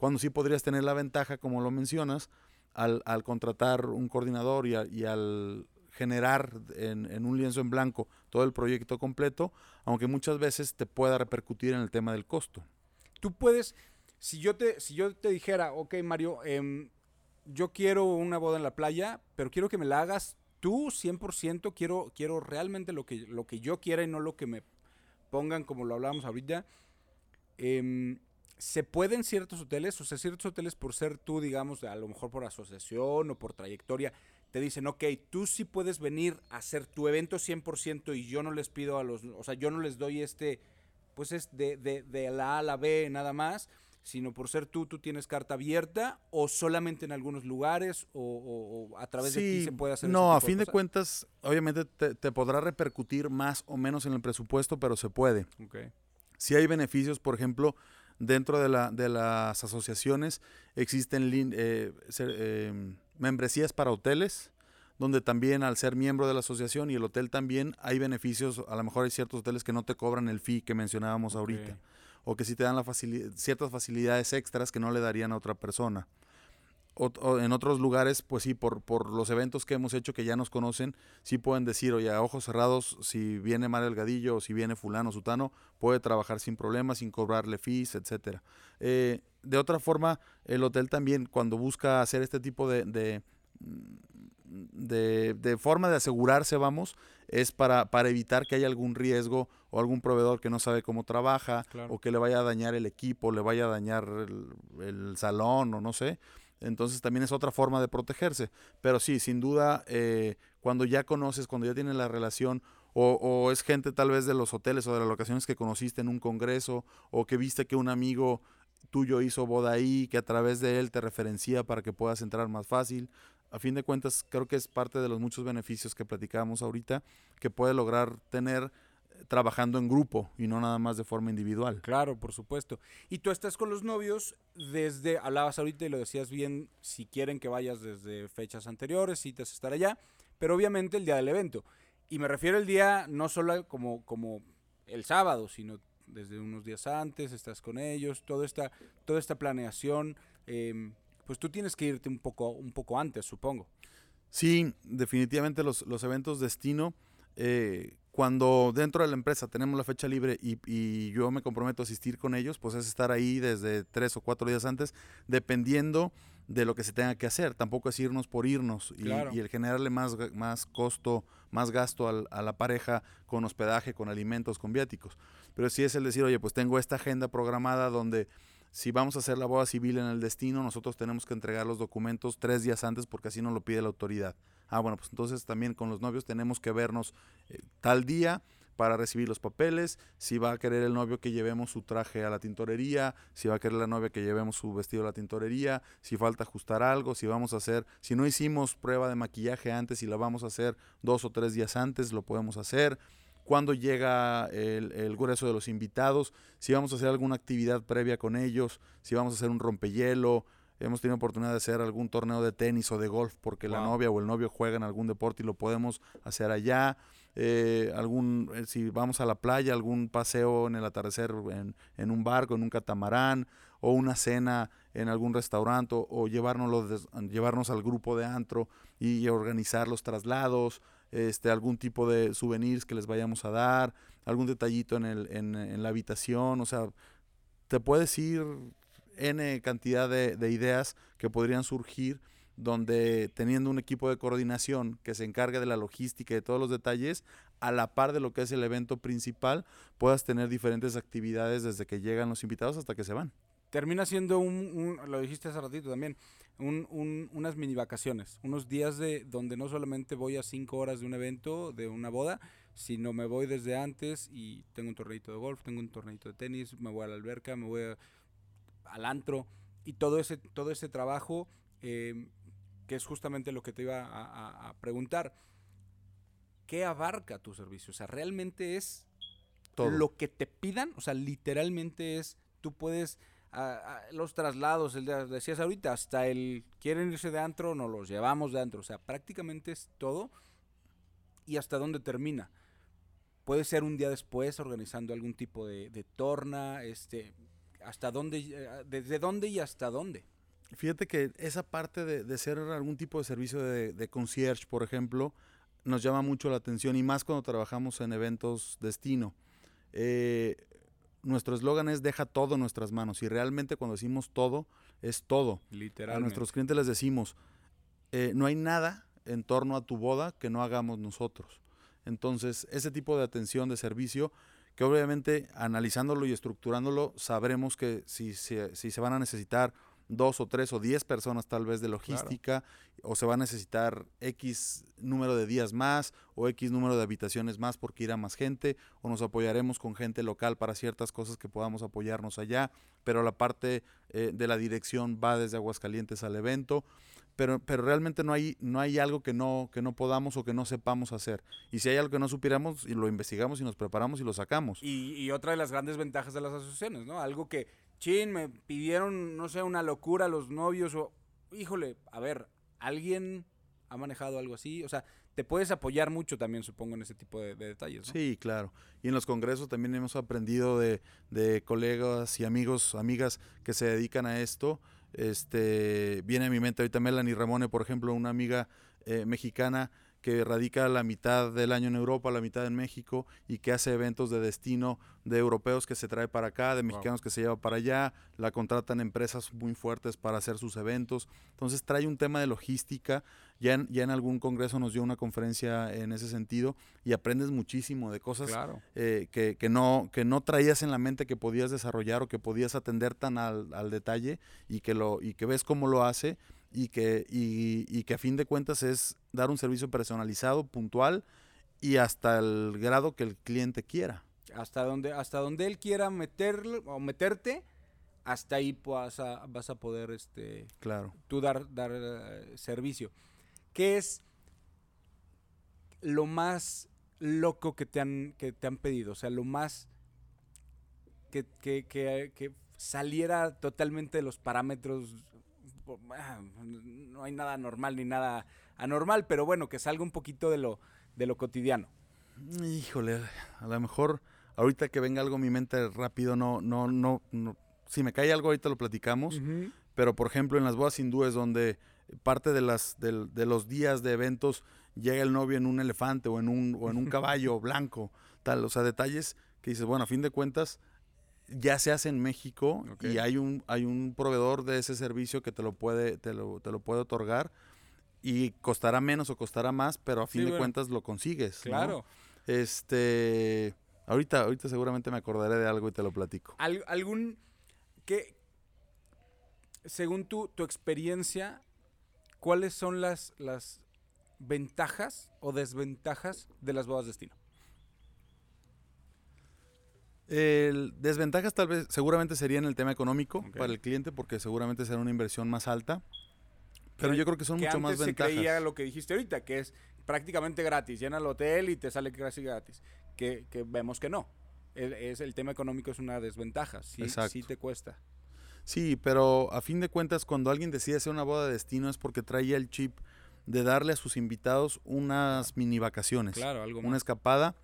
cuando sí podrías tener la ventaja, como lo mencionas, al, contratar un coordinador y al generar en, un lienzo en blanco todo el proyecto completo, aunque muchas veces te pueda repercutir en el tema del costo. Tú puedes, si yo te, si yo te dijera, ok Mario, em, yo quiero una boda en la playa, pero quiero que me la hagas tú 100%, quiero, quiero realmente lo que, lo que yo quiera y no lo que me pongan como lo hablábamos ahorita. Em, ¿Se pueden ciertos hoteles? O sea, ciertos hoteles por ser tú, digamos, a lo mejor por asociación o por trayectoria, te dicen, ok, tú sí puedes venir a hacer tu evento 100% y yo no les pido a los, o sea, yo no les doy este, pues es de, de, de la A a la B nada más, sino por ser tú, tú tienes carta abierta o solamente en algunos lugares o, a través de ti se puede hacer. No, a fin de, cuentas, obviamente te, podrá repercutir más o menos en el presupuesto, pero se puede. Okay. Si hay beneficios, por ejemplo, dentro de, la, de las asociaciones existen eh, em, membresías para hoteles, donde también al ser miembro de la asociación y el hotel también hay beneficios, a lo mejor hay ciertos hoteles que no te cobran el fee que mencionábamos ahorita, o que sí te dan la ciertas facilidades extras que no le darían a otra persona en otros lugares, pues sí, por, los eventos que hemos hecho que ya nos conocen, sí pueden decir, oye, a ojos cerrados, si viene Mario Elgadillo o si viene fulano sutano, puede trabajar sin problemas, sin cobrarle fees, etcétera. Eh, de otra forma, el hotel también, cuando busca hacer este tipo de, de, de, forma de asegurarse, vamos, es para, para evitar que haya algún riesgo o algún proveedor que no sabe cómo trabaja o que le vaya a dañar el equipo, le vaya a dañar el, el salón o no sé entonces también es otra forma de protegerse. Pero sí, sin duda, eh, cuando ya conoces, cuando ya tienes la relación, o, es gente tal vez de los hoteles o de las locaciones que conociste en un congreso, o que viste que un amigo tuyo hizo boda ahí, que a través de él te referencia para que puedas entrar más fácil. A fin de cuentas, creo que es parte de los muchos beneficios que platicábamos ahorita, que puede lograr tener trabajando en grupo y no nada más de forma individual. Claro, por supuesto. Y tú estás con los novios desde, hablabas ahorita y lo decías bien, si quieren que vayas desde fechas anteriores, si te estar allá, pero obviamente el día del evento. Y me refiero al día no solo como, como el sábado, sino desde unos días antes, estás con ellos, toda esta, toda esta planeación, em, pues tú tienes que irte un poco, un poco antes, supongo. Sí, definitivamente los, los eventos destino, eh, cuando dentro de la empresa tenemos la fecha libre y, y, yo me comprometo a asistir con ellos, pues es estar ahí desde tres o cuatro días antes, dependiendo de lo que se tenga que hacer. Tampoco es irnos por irnos y, y el generarle más, más costo, más gasto al, a la pareja con hospedaje, con alimentos, con viáticos. Pero sí es el decir, oye, pues tengo esta agenda programada donde si vamos a hacer la boda civil en el destino, nosotros tenemos que entregar los documentos tres días antes porque así nos lo pide la autoridad. Ah, bueno, pues entonces también con los novios tenemos que vernos eh, tal día para recibir los papeles, si va a querer el novio que llevemos su traje a la tintorería, si va a querer la novia que llevemos su vestido a la tintorería, si falta ajustar algo, si vamos a hacer, si no hicimos prueba de maquillaje antes y la vamos a hacer dos o tres días antes, lo podemos hacer cuándo llega el, el, grueso de los invitados, si vamos a hacer alguna actividad previa con ellos, si vamos a hacer un rompehielo. Hemos tenido oportunidad de hacer algún torneo de tenis o de golf porque la novia o el novio juega en algún deporte y lo podemos hacer allá. Eh, algún, eh, si vamos a la playa, algún paseo en el atardecer en, en, un barco, en un catamarán, o una cena en algún restaurante, o, o llevarnos, llevarnos al grupo de antro y organizar los traslados, este, algún tipo de souvenirs que les vayamos a dar, algún detallito en, el, en, en la habitación, o sea, te puedes ir N cantidad de, de, ideas que podrían surgir donde teniendo un equipo de coordinación que se encargue de la logística y de todos los detalles, a la par de lo que es el evento principal, puedas tener diferentes actividades desde que llegan los invitados hasta que se van. Termina siendo un, un lo dijiste hace ratito también, un, un, unas mini vacaciones, unos días de donde no solamente voy a cinco horas de un evento, de una boda, sino me voy desde antes y tengo un torneito de golf, tengo un torneito de tenis, me voy a la alberca, me voy al antro y todo ese, todo ese trabajo eh, que es justamente lo que te iba a, a, a, preguntar. ¿Qué abarca tu servicio? O sea, realmente es todo. lo que te pidan, o sea, literalmente es, tú puedes los traslados, el de, decías ahorita, hasta el quieren irse de antro, nos los llevamos de antro. O sea, prácticamente es todo y hasta dónde termina. Puede ser un día después organizando algún tipo de, de torna, este, hasta dónde, eh, desde dónde y hasta dónde. Fíjate que esa parte de, de ser algún tipo de servicio de, de, concierge, por ejemplo, nos llama mucho la atención y más cuando trabajamos en eventos destino. Eh, nuestro eslogan es deja todo en nuestras manos y realmente cuando decimos todo es todo. A nuestros clientes les decimos, eh, no hay nada en torno a tu boda que no hagamos nosotros. Entonces, ese tipo de atención, de servicio, que obviamente analizándolo y estructurándolo, sabremos que si, si, si se van a necesitar dos o tres o diez personas tal vez de logística, claro. o se va a necesitar X número de días más o X número de habitaciones más porque irá más gente, o nos apoyaremos con gente local para ciertas cosas que podamos apoyarnos allá, pero la parte eh, de la dirección va desde Aguascalientes al evento. Pero, pero realmente no hay, no hay algo que no, que no podamos o que no sepamos hacer. Y si hay algo que no supiéramos, y lo investigamos y nos preparamos y lo sacamos. Y, y otra de las grandes ventajas de las asociaciones, ¿no? Algo que chin, me pidieron, no sé, una locura los novios o, híjole, a ver, ¿alguien ha manejado algo así? O sea, te puedes apoyar mucho también, supongo, en ese tipo de, de detalles. ¿no? Sí, claro. Y en los congresos también hemos aprendido de, de, colegas y amigos, amigas que se dedican a esto. Este, viene a mi mente ahorita Melanie Ramone, por ejemplo, una amiga eh, mexicana que radica la mitad del año en Europa, la mitad en México y que hace eventos de destino de europeos que se trae para acá, de mexicanos wow. que se lleva para allá, la contratan empresas muy fuertes para hacer sus eventos. Entonces trae un tema de logística, ya en, ya en algún congreso nos dio una conferencia en ese sentido y aprendes muchísimo de cosas claro. eh, que, que, no, que no traías en la mente que podías desarrollar o que podías atender tan al, al detalle y que, lo, y que ves cómo lo hace y que, y, y que a fin de cuentas es dar un servicio personalizado, puntual y hasta el grado que el cliente quiera. Hasta donde, hasta donde él quiera meterlo o meterte, hasta ahí vas a, vas a poder este, claro. tú dar, dar uh, servicio. ¿Qué es lo más loco que te han, que te han pedido? O sea, lo más que, que, que, que saliera totalmente de los parámetros no hay nada normal ni nada anormal, pero bueno, que salga un poquito de lo, de lo cotidiano. Híjole, a lo mejor ahorita que venga algo a mi mente rápido, no, no, no, no si me cae algo ahorita lo platicamos, uh -huh. pero por ejemplo en las bodas hindúes donde parte de, las, de, de los días de eventos llega el novio en un elefante o en un, o en un caballo blanco, tal, o sea, detalles que dices, bueno, a fin de cuentas, ya se hace en México y hay un, hay un proveedor de ese servicio que te lo puede, te lo, te lo puede otorgar y costará menos o costará más, pero a fin de cuentas lo consigues. Claro. Este, ahorita, ahorita seguramente me acordaré de algo y te lo platico. ¿Algún, que, según tu, tu experiencia, cuáles son las, las ventajas o desventajas de las bodas de destino? El desventajas tal vez, seguramente sería en el tema económico para el cliente, porque seguramente será una inversión más alta. Pero yo creo que son mucho más ventajas. Se creía lo que dijiste ahorita, que es prácticamente gratis. Llena el hotel y te sale casi gratis. Que, vemos que no. El, es, el tema económico es una desventaja. Sí, sí te cuesta. Sí, pero a fin de cuentas, cuando alguien decide hacer una boda de destino es porque trae el chip de darle a sus invitados unas mini vacaciones. Claro, algo Una escapada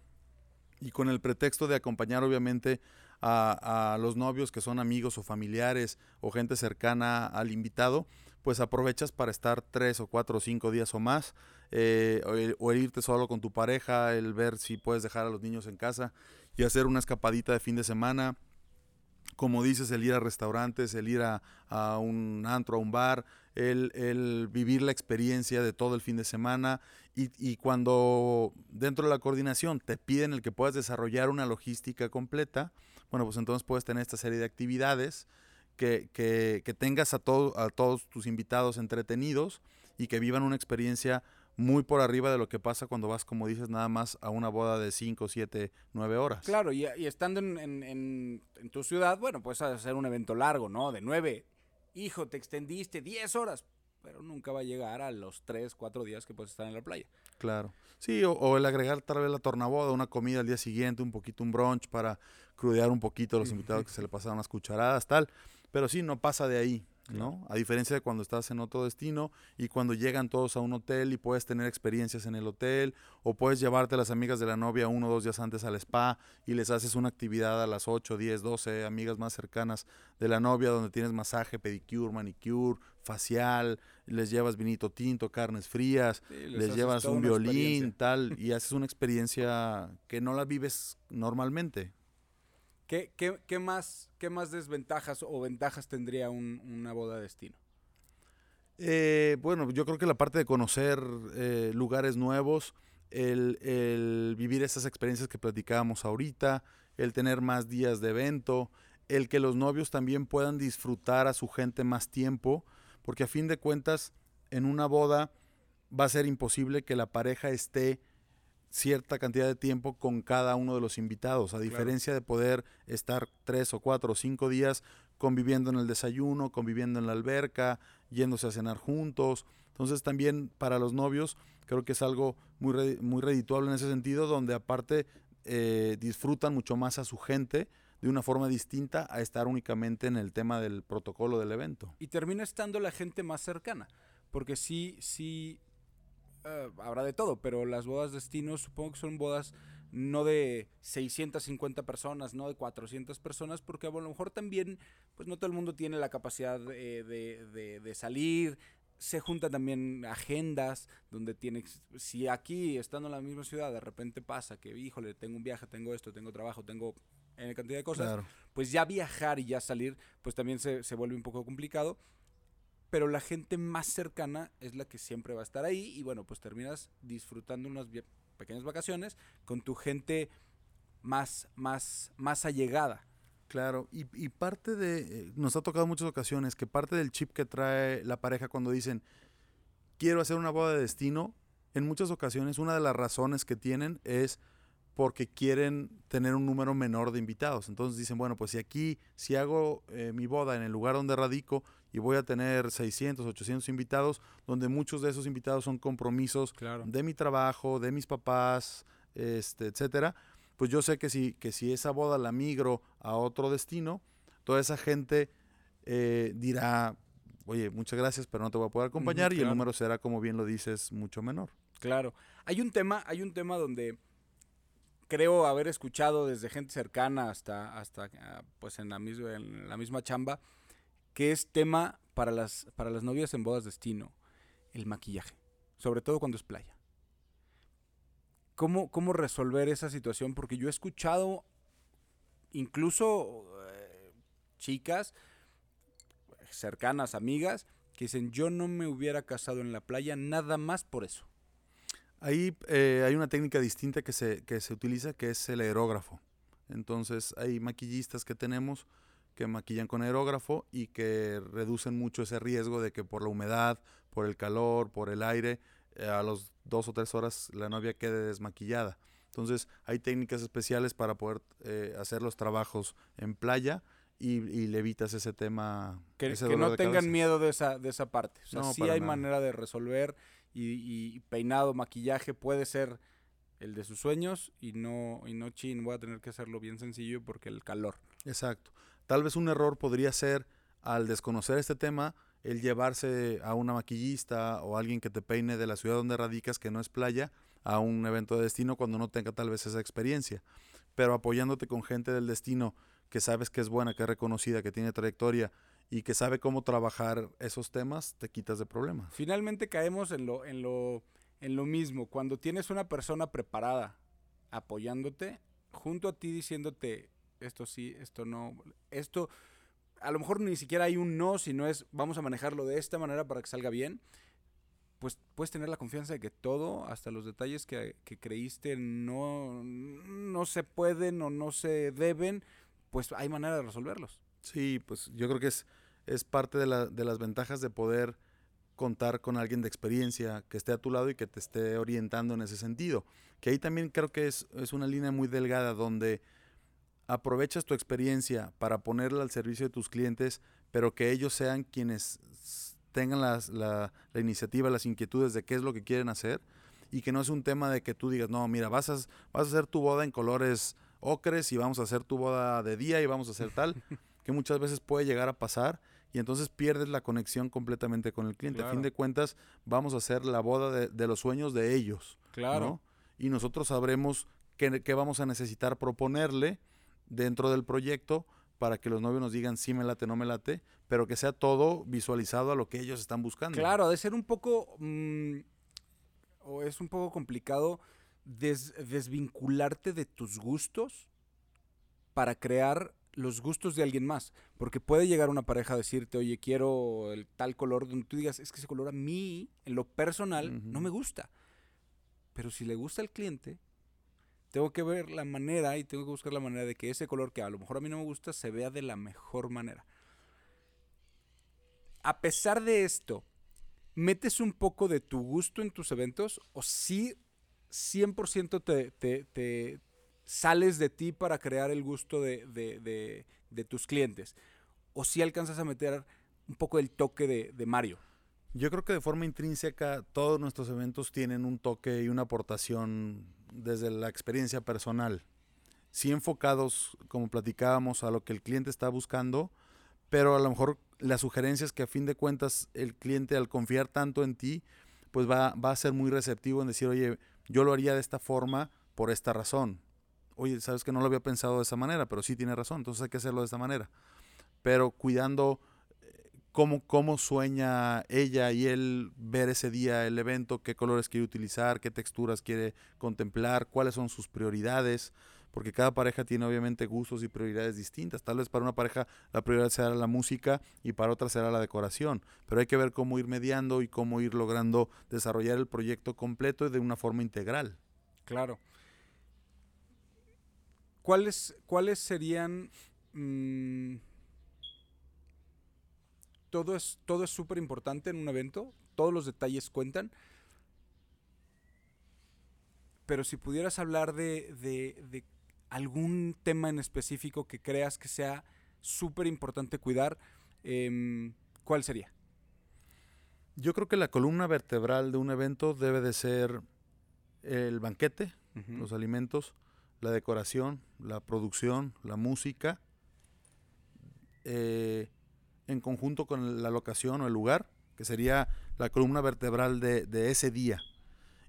y con el pretexto de acompañar obviamente a, los novios que son amigos o familiares o gente cercana al invitado, pues aprovechas para estar tres o cuatro o cinco días o más, eh, o, irte solo con tu pareja, el ver si puedes dejar a los niños en casa y hacer una escapadita de fin de semana. Como dices, el ir a restaurantes, el ir a, a un antro, a un bar, el, vivir la experiencia de todo el fin de semana y, cuando dentro de la coordinación te piden el que puedas desarrollar una logística completa, bueno, pues entonces puedes tener esta serie de actividades que, que, tengas a, todo, a todos tus invitados entretenidos y que vivan una experiencia muy por arriba de lo que pasa cuando vas, como dices, nada más a una boda de 5, 7, 9 horas. Claro, y, estando en, en, en, tu ciudad, bueno, puedes hacer un evento largo, ¿no? De 9, hijo, te extendiste 10 horas, pero nunca va a llegar a los 3, 4 días que puedes estar en la playa. Claro. Sí, o, el agregar tal vez la tornaboda, una comida al día siguiente, un poquito un brunch para crudear un poquito a los invitados que se le pasaron unas cucharadas, tal. Pero sí, no pasa de ahí. ¿No? A diferencia de cuando estás en otro destino y cuando llegan todos a un hotel y puedes tener experiencias en el hotel o puedes llevarte a las amigas de la novia uno o dos días antes al spa y les haces una actividad a las 8, 10, 12 amigas más cercanas de la novia donde tienes masaje, pedicure, manicure, facial, les llevas vinito tinto, carnes frías, les, llevas un violín, tal, y haces una experiencia que no la vives normalmente. ¿Qué, más, ¿Qué más desventajas o ventajas tendría una boda de destino? Eh, bueno, yo creo que la parte de conocer eh, lugares nuevos, el, vivir esas experiencias que platicábamos ahorita, el tener más días de evento, el que los novios también puedan disfrutar a su gente más tiempo, porque a fin de cuentas, en una boda va a ser imposible que la pareja esté cierta cantidad de tiempo con cada uno de los invitados, a diferencia de poder estar tres o cuatro o cinco días conviviendo en el desayuno, conviviendo en la alberca, yéndose a cenar juntos. Entonces también para los novios creo que es algo muy, muy redituable en ese sentido, donde aparte eh, disfrutan mucho más a su gente de una forma distinta a estar únicamente en el tema del protocolo del evento. Y termina estando la gente más cercana, porque sí, sí eh, habrá de todo, pero las bodas destino supongo que son bodas no de 650 personas, no de 400 personas, porque a lo mejor también, pues no todo el mundo tiene la capacidad de, de, salir, se juntan también agendas donde tienes, si aquí estando en la misma ciudad de repente pasa que, híjole, tengo un viaje, tengo esto, tengo trabajo, tengo en cantidad de cosas, pues ya viajar y ya salir, pues también se, se vuelve un poco complicado pero la gente más cercana es la que siempre va a estar ahí y bueno, pues terminas disfrutando unas pequeñas vacaciones con tu gente más, más, más allegada. Claro, y, parte de, eh, nos ha tocado muchas ocasiones que parte del chip que trae la pareja cuando dicen, quiero hacer una boda de destino, en muchas ocasiones una de las razones que tienen es porque quieren tener un número menor de invitados. Entonces dicen, bueno, pues si aquí, si hago eh, mi boda en el lugar donde radico y voy a tener 600, 800 invitados, donde muchos de esos invitados son compromisos de mi trabajo, de mis papás, este, etcétera, pues yo sé que si, que si esa boda la migro a otro destino, toda esa gente eh, dirá, oye, muchas gracias, pero no te voy a poder acompañar y el número será, como bien lo dices, mucho menor. Claro. Hay un tema, hay un tema donde creo haber escuchado desde gente cercana hasta, hasta ah, pues en la, misma, en la misma chamba, que es tema para las, para las novias en bodas destino, el maquillaje, sobre todo cuando es playa. ¿cómo, ¿cómo resolver esa situación? Porque yo he escuchado incluso eh, chicas cercanas, amigas, que dicen, yo no me hubiera casado en la playa nada más por eso. Ahí eh, hay una técnica distinta que se, que se utiliza, que es el aerógrafo. Entonces hay maquillistas que tenemos que maquillan con aerógrafo y que reducen mucho ese riesgo de que por la humedad, por el calor, por el aire, eh, a los dos o tres horas la novia quede desmaquillada. Entonces hay técnicas especiales para poder eh, hacer los trabajos en playa y, le evitas ese tema. Que, no tengan miedo de esa, de esa parte. O sea, sí hay manera de resolver y, peinado, maquillaje puede ser el de sus sueños y no, y no chin, voy a tener que hacerlo bien sencillo porque el calor. Exacto. Tal vez un error podría ser al desconocer este tema, el llevarse a una maquillista o alguien que te peine de la ciudad donde radicas, que no es playa, a un evento de destino cuando no tenga tal vez esa experiencia. Pero apoyándote con gente del destino que sabes que es buena, que es reconocida, que tiene trayectoria y que sabe cómo trabajar esos temas, te quitas de problemas. Finalmente caemos en lo, en lo, en lo mismo. Cuando tienes una persona preparada apoyándote, junto a ti diciéndote esto sí, esto no, esto a lo mejor ni siquiera hay un no, sino es vamos a manejarlo de esta manera para que salga bien, pues puedes tener la confianza de que todo, hasta los detalles que, creíste no, no se pueden o no se deben, pues hay manera de resolverlos. Sí, pues yo creo que es, es parte de, la, de las ventajas de poder contar con alguien de experiencia que esté a tu lado y que te esté orientando en ese sentido. Que ahí también creo que es, es una línea muy delgada donde aprovechas tu experiencia para ponerla al servicio de tus clientes, pero que ellos sean quienes tengan la, la, iniciativa, las inquietudes de qué es lo que quieren hacer y que no es un tema de que tú digas, no, mira, vas a, vas a hacer tu boda en colores ocres y vamos a hacer tu boda de día y vamos a hacer tal, que muchas veces puede llegar a pasar y entonces pierdes la conexión completamente con el cliente. A fin de cuentas, vamos a hacer la boda de, los sueños de ellos. Claro. Y nosotros sabremos qué, qué vamos a necesitar proponerle dentro del proyecto para que los novios nos digan sí me late, no me late, pero que sea todo visualizado a lo que ellos están buscando. Claro, de ser un poco, mm, o es un poco complicado desvincularte de tus gustos para crear los gustos de alguien más. Porque puede llegar una pareja a decirte, oye, quiero el tal color, donde tú digas, es que ese color a mí, en lo personal, no me gusta. Pero si le gusta al cliente, tengo que ver la manera y tengo que buscar la manera de que ese color que a lo mejor a mí no me gusta se vea de la mejor manera. A pesar de esto, ¿metes un poco de tu gusto en tus eventos o sí 100% te, te, sales de ti para crear el gusto de, tus clientes? ¿O si sí alcanzas a meter un poco el toque de Mario? Yo creo que de forma intrínseca todos nuestros eventos tienen un toque y una aportación desde la experiencia personal. Sí enfocados, como platicábamos, a lo que el cliente está buscando, pero a lo mejor las sugerencias que a fin de cuentas el cliente al confiar tanto en ti, pues va, va a ser muy receptivo en decir, oye, yo lo haría de esta forma por esta razón. Oye, sabes que no lo había pensado de esa manera, pero sí tiene razón, entonces hay que hacerlo de esta manera. Pero cuidando cómo, cómo sueña ella y él ver ese día el evento, qué colores quiere utilizar, qué texturas quiere contemplar, cuáles son sus prioridades, porque cada pareja tiene obviamente gustos y prioridades distintas. Tal vez para una pareja la prioridad será la música y para otra será la decoración, pero hay que ver cómo ir mediando y cómo ir logrando desarrollar el proyecto completo de una forma integral. Claro. ¿Cuáles, cuáles serían... Mm, todo es todo es súper importante en un evento, todos los detalles cuentan. Pero si pudieras hablar de, de, algún tema en específico que creas que sea súper importante cuidar, em, ¿cuál sería? Yo creo que la columna vertebral de un evento debe de ser el banquete, los alimentos, la decoración, la producción, la música, eh, en conjunto con la locación o el lugar, que sería la columna vertebral de, ese día.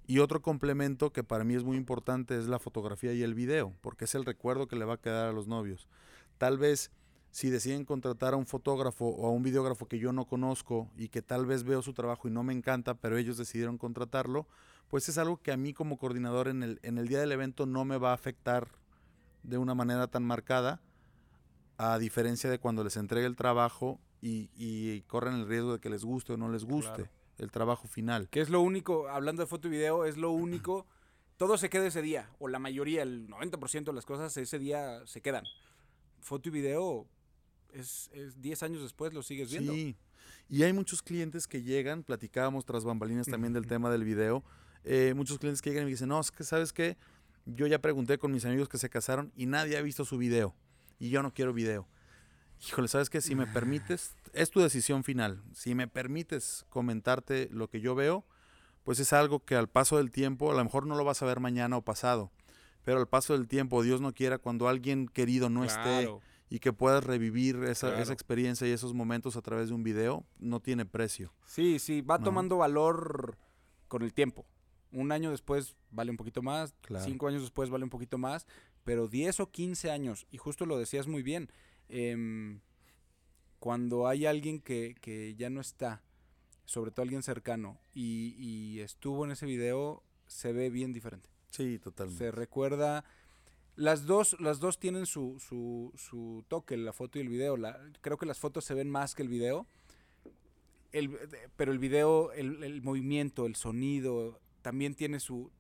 Y otro complemento que para mí es muy importante es la fotografía y el video, porque es el recuerdo que le va a quedar a los novios. Tal vez si deciden contratar a un fotógrafo o a un videógrafo que yo no conozco y que tal vez veo su trabajo y no me encanta, pero ellos decidieron contratarlo, pues es algo que a mí como coordinador en el, en el día del evento no me va a afectar de una manera tan marcada, a diferencia de cuando les entregue el trabajo y, corren el riesgo de que les guste o no les guste el trabajo final. Que es lo único, hablando de foto y video, es lo único, todo se queda ese día, o la mayoría, el 90% de las cosas ese día se quedan. Foto y video es, 10 años después lo sigues viendo. Sí, y hay muchos clientes que llegan, platicábamos tras bambalinas también del tema del video, eh, muchos clientes que llegan y me dicen, no, es que sabes qué, yo ya pregunté con mis amigos que se casaron y nadie ha visto su video y yo no quiero video. Híjole, ¿sabes qué? Si me permites, es tu decisión final. Si me permites comentarte lo que yo veo, pues es algo que al paso del tiempo, a lo mejor no lo vas a ver mañana o pasado, pero al paso del tiempo, Dios no quiera, cuando alguien querido no esté y que puedas revivir esa, esa, experiencia y esos momentos a través de un video, no tiene precio. Sí, sí, va tomando valor con el tiempo. Un año después vale un poquito más, cinco años después vale un poquito más, pero 10 o 15 años, y justo lo decías muy bien, em, cuando hay alguien que, que, ya no está, sobre todo alguien cercano, y, y estuvo en ese video, se ve bien diferente. Sí, totalmente. Se recuerda las dos, las dos tienen su, su, su toque, la foto y el video. La, creo que las fotos se ven más que el video. El, pero el video, el, el, movimiento, el sonido, también tiene su,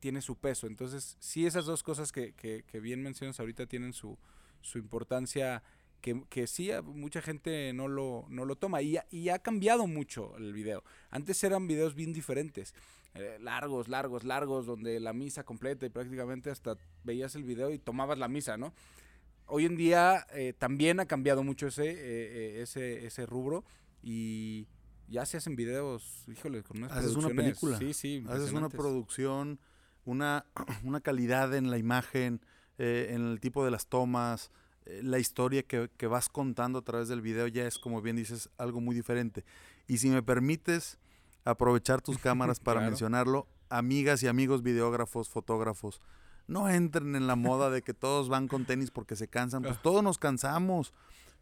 tiene su peso. Entonces, sí, esas dos cosas que, que, que bien mencionas ahorita tienen su, su importancia que, que, sí, mucha gente no lo, no lo toma. Y, y ha cambiado mucho el video. Antes eran videos bien diferentes. Eh, largos, largos, largos, donde la misa completa y prácticamente hasta veías el video y tomabas la misa, ¿no? Hoy en día eh, también ha cambiado mucho ese, eh, ese, ese rubro y ya se hacen videos, híjole, con unas Haces una película. Sí, sí. Haces una producción, una, una calidad en la imagen, en el tipo de las tomas, la historia que, que, vas contando a través del video ya es, como bien dices, algo muy diferente. Y si me permites, aprovechar tus cámaras para mencionarlo. Amigas y amigos videógrafos, fotógrafos, no entren en la moda de que todos van con tenis porque se cansan. Pues todos nos cansamos.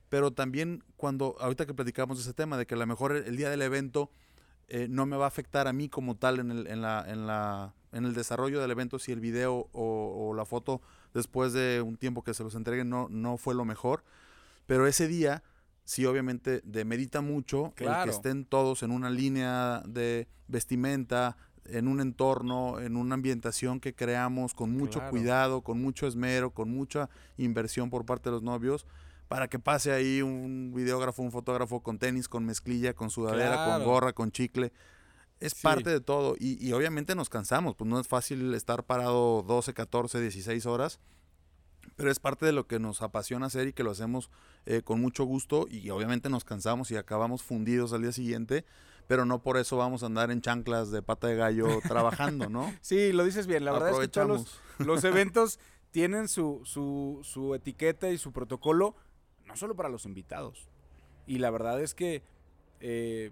Pero también cuando, ahorita que platicamos de ese tema, de que a lo mejor el, día del evento eh, no me va a afectar a mí como tal en el, en la, en la, en el desarrollo del evento si el video o, o, la foto después de un tiempo que se los entreguen no, no fue lo mejor. Pero ese día sí obviamente demerita mucho el que estén todos en una línea de vestimenta, en un entorno, en una ambientación que creamos con mucho cuidado, con mucho esmero, con mucha inversión por parte de los novios, para que pase ahí un videógrafo, un fotógrafo con tenis, con mezclilla, con sudadera, con gorra, con chicle. Es parte de todo y, y obviamente nos cansamos, pues no es fácil estar parado 12, 14, 16 horas pero es parte de lo que nos apasiona hacer y que lo hacemos eh, con mucho gusto y obviamente nos cansamos y acabamos fundidos al día siguiente, pero no por eso vamos a andar en chanclas de pata de gallo trabajando, ¿no? Sí, lo dices bien, la verdad es que todos los, eventos tienen su, su, su etiqueta y su protocolo, no solo para los invitados. Y la verdad es que eh,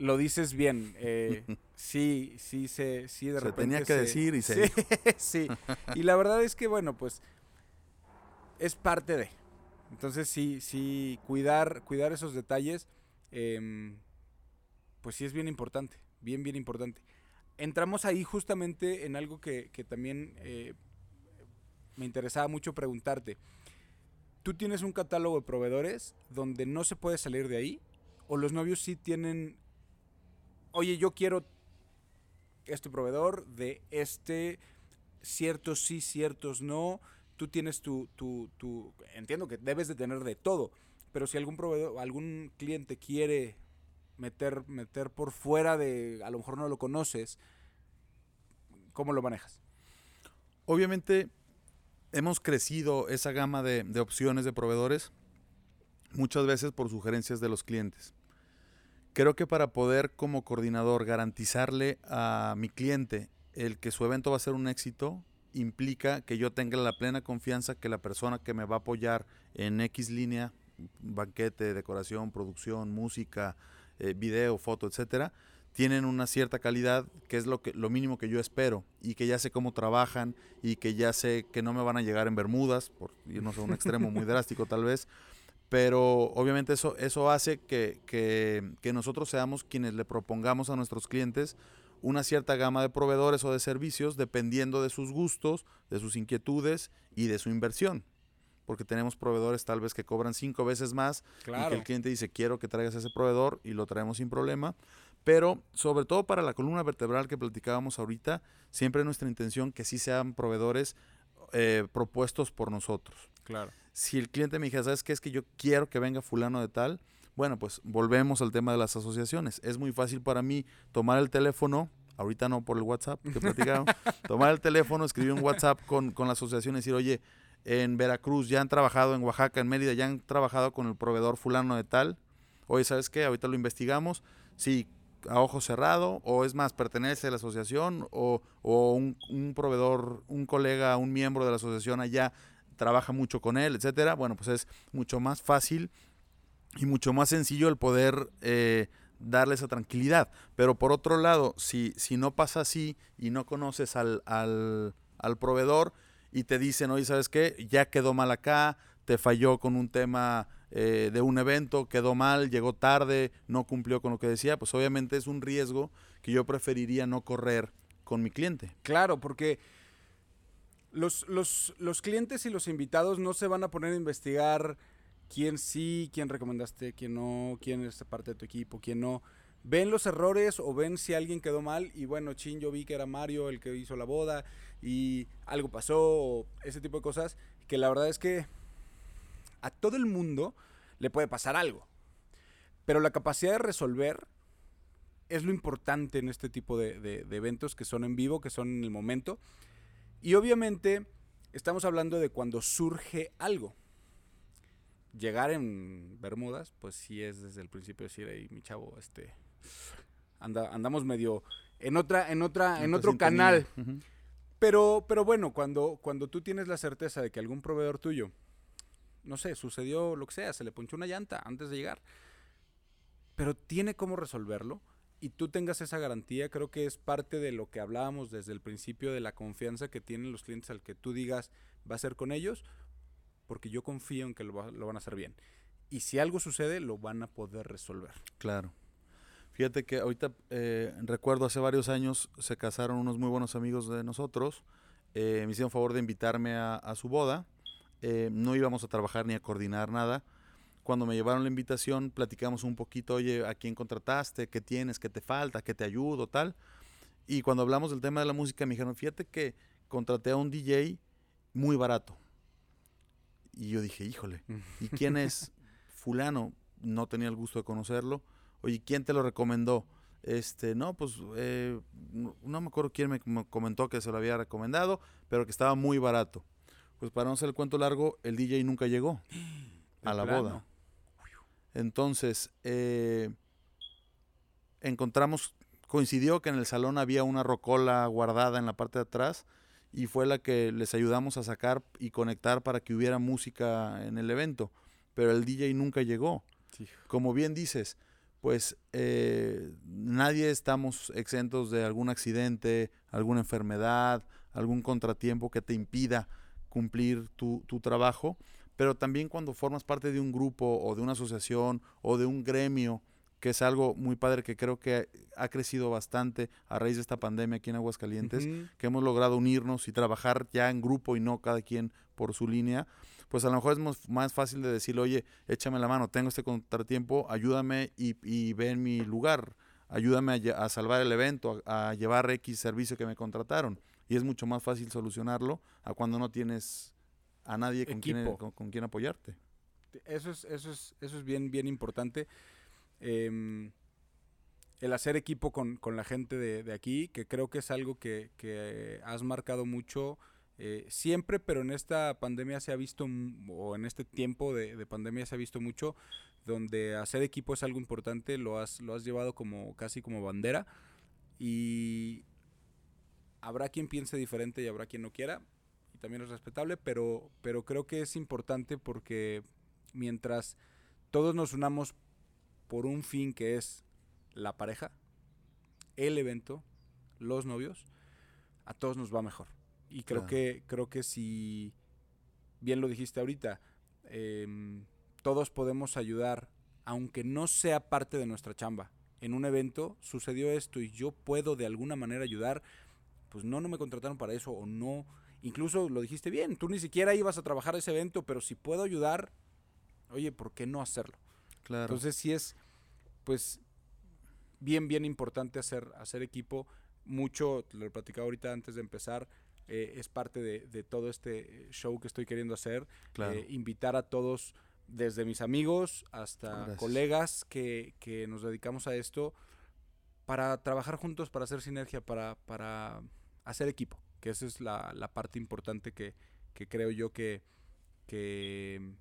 lo dices bien. Eh, sí, sí, se, sí, de se tenía que decir y se. Sí, sí. Y la verdad es que, bueno, pues es parte de. Entonces sí, sí, cuidar, cuidar esos detalles, em, pues sí es bien importante, bien, bien importante. Entramos ahí justamente en algo que, también eh, me interesaba mucho preguntarte. ¿Tú tienes un catálogo de proveedores donde no se puede salir de ahí? ¿O los novios sí tienen, oye, yo quiero este proveedor de este, ciertos sí, ciertos no? tú tienes tu, tu, tu, entiendo que debes de tener de todo, pero si algún proveedor, algún cliente quiere meter, meter por fuera de, a lo mejor no lo conoces, ¿cómo lo manejas? Obviamente hemos crecido esa gama de, de opciones de proveedores muchas veces por sugerencias de los clientes. Creo que para poder como coordinador garantizarle a mi cliente el que su evento va a ser un éxito, implica que yo tenga la plena confianza que la persona que me va a apoyar en X línea, banquete, decoración, producción, música, eh, video, foto, etcétera, tienen una cierta calidad que es lo que lo mínimo que yo espero y que ya sé cómo trabajan y que ya sé que no me van a llegar en bermudas por irnos a un extremo muy drástico tal vez pero obviamente eso, eso hace que, que, que nosotros seamos quienes le propongamos a nuestros clientes una cierta gama de proveedores o de servicios dependiendo de sus gustos, de sus inquietudes y de su inversión porque tenemos proveedores tal vez que cobran cinco veces más y que el cliente dice quiero que traigas ese proveedor y lo traemos sin problema. Pero sobre todo para la columna vertebral que platicábamos ahorita, siempre es nuestra intención que sí sean proveedores eh, propuestos por nosotros. Claro. Si el cliente me dijera, ¿sabes qué? Es que yo quiero que venga fulano de tal. Bueno, pues volvemos al tema de las asociaciones. Es muy fácil para mí tomar el teléfono, ahorita no por el WhatsApp que platicamos, tomar el teléfono, escribir un WhatsApp con, con la asociación y decir, oye, en Veracruz, ya han trabajado en Oaxaca, en Mérida, ya han trabajado con el proveedor fulano de tal. Oye, ¿sabes qué? Ahorita lo investigamos. Sí, a ojo cerrado, o es más, pertenece a la asociación, o, un, proveedor, un colega, un miembro de la asociación allá trabaja mucho con él, etcétera. Bueno, pues es mucho más fácil y mucho más sencillo el poder eh, darle esa tranquilidad. Pero por otro lado, si, si no pasa así y no conoces al, al, al proveedor, y te dicen, oye, ¿sabes qué? Ya quedó mal acá, te falló con un tema eh, de un evento, quedó mal, llegó tarde, no cumplió con lo que decía, pues obviamente es un riesgo que yo preferiría no correr con mi cliente. Claro, porque los, los, los clientes y los invitados no se van a poner a investigar quién sí, quién recomendaste, quién no, quién es parte de tu equipo, quién no ven los errores o ven si alguien quedó mal y bueno, chin, yo vi que era Mario el que hizo la boda y algo pasó ese tipo de cosas que la verdad es que a todo el mundo le puede pasar algo. Pero la capacidad de resolver es lo importante en este tipo de, de eventos que son en vivo, que son en el momento. Y obviamente estamos hablando de cuando surge algo llegar en Bermudas, pues sí es desde el principio decir, ahí mi chavo, este, anda, andamos medio en otra, en otra, en otro canal. Pero, pero bueno, cuando, cuando tú tienes la certeza de que algún proveedor tuyo, no sé, sucedió lo que sea, se le ponchó una llanta antes de llegar, pero tiene cómo resolverlo y tú tengas esa garantía, creo que es parte de lo que hablábamos desde el principio de la confianza que tienen los clientes al que tú digas va a ser con ellos, porque yo confío en que lo, van a hacer bien. Y si algo sucede, lo van a poder resolver. Claro. Fíjate que ahorita eh, recuerdo hace varios años se casaron unos muy buenos amigos de nosotros. Eh, me hicieron favor de invitarme a, su boda. Eh, no íbamos a trabajar ni a coordinar nada. Cuando me llevaron la invitación, platicamos un poquito, oye, ¿a quién contrataste? ¿Qué tienes? ¿Qué te falta? ¿Qué te ayudo? Tal. Y cuando hablamos del tema de la música, me dijeron, fíjate que contraté a un DJ muy barato. Y yo dije, híjole, ¿y quién es fulano? No tenía el gusto de conocerlo. Oye, ¿quién te lo recomendó? Este, no, pues eh, no, me acuerdo quién me comentó que se lo había recomendado, pero que estaba muy barato. Pues para no hacer el cuento largo, el DJ nunca llegó a la boda. Entonces, eh, encontramos, coincidió que en el salón había una rocola guardada en la parte de atrás y fue la que les ayudamos a sacar y conectar para que hubiera música en el evento. Pero el DJ nunca llegó. Como bien dices, pues eh, nadie estamos exentos de algún accidente, alguna enfermedad, algún contratiempo que te impida cumplir tu, tu trabajo. Pero también cuando formas parte de un grupo o de una asociación o de un gremio que es algo muy padre que creo que ha crecido bastante a raíz de esta pandemia aquí en Aguascalientes, que hemos logrado unirnos y trabajar ya en grupo y no cada quien por su línea, pues a lo mejor es más fácil de decirle, oye, échame la mano, tengo este contratiempo, ayúdame y, y ve en mi lugar, ayúdame a, salvar el evento, a, llevar X servicio que me contrataron. Y es mucho más fácil solucionarlo a cuando no tienes a nadie con, quien, con, quien apoyarte. Eso es, eso es, eso es bien, bien importante. Em, el hacer equipo con, la gente de, aquí, que creo que es algo que, has marcado mucho eh, siempre, pero en esta pandemia se ha visto, o en este tiempo de, pandemia se ha visto mucho, donde hacer equipo es algo importante, lo has, lo has llevado como casi como bandera, y habrá quien piense diferente y habrá quien no quiera, y también es respetable, pero, pero creo que es importante porque mientras todos nos unamos por un fin que es la pareja, el evento, los novios, a todos nos va mejor. Y creo que, creo que si bien lo dijiste ahorita, em, todos podemos ayudar, aunque no sea parte de nuestra chamba. En un evento sucedió esto y yo puedo de alguna manera ayudar, pues no, no me contrataron para eso o no. Incluso lo dijiste bien, tú ni siquiera ibas a trabajar ese evento, pero si puedo ayudar, oye, ¿por qué no hacerlo? Claro. Entonces sí es, pues, bien, bien importante hacer, hacer equipo. Mucho, lo platicaba ahorita antes de empezar, eh, es parte de, de, todo este show que estoy queriendo hacer. Claro. Eh, invitar a todos, desde mis amigos hasta Gracias. colegas que, que nos dedicamos a esto, para trabajar juntos, para hacer sinergia, para, para hacer equipo. Que esa es la, la parte importante que, que creo yo que, que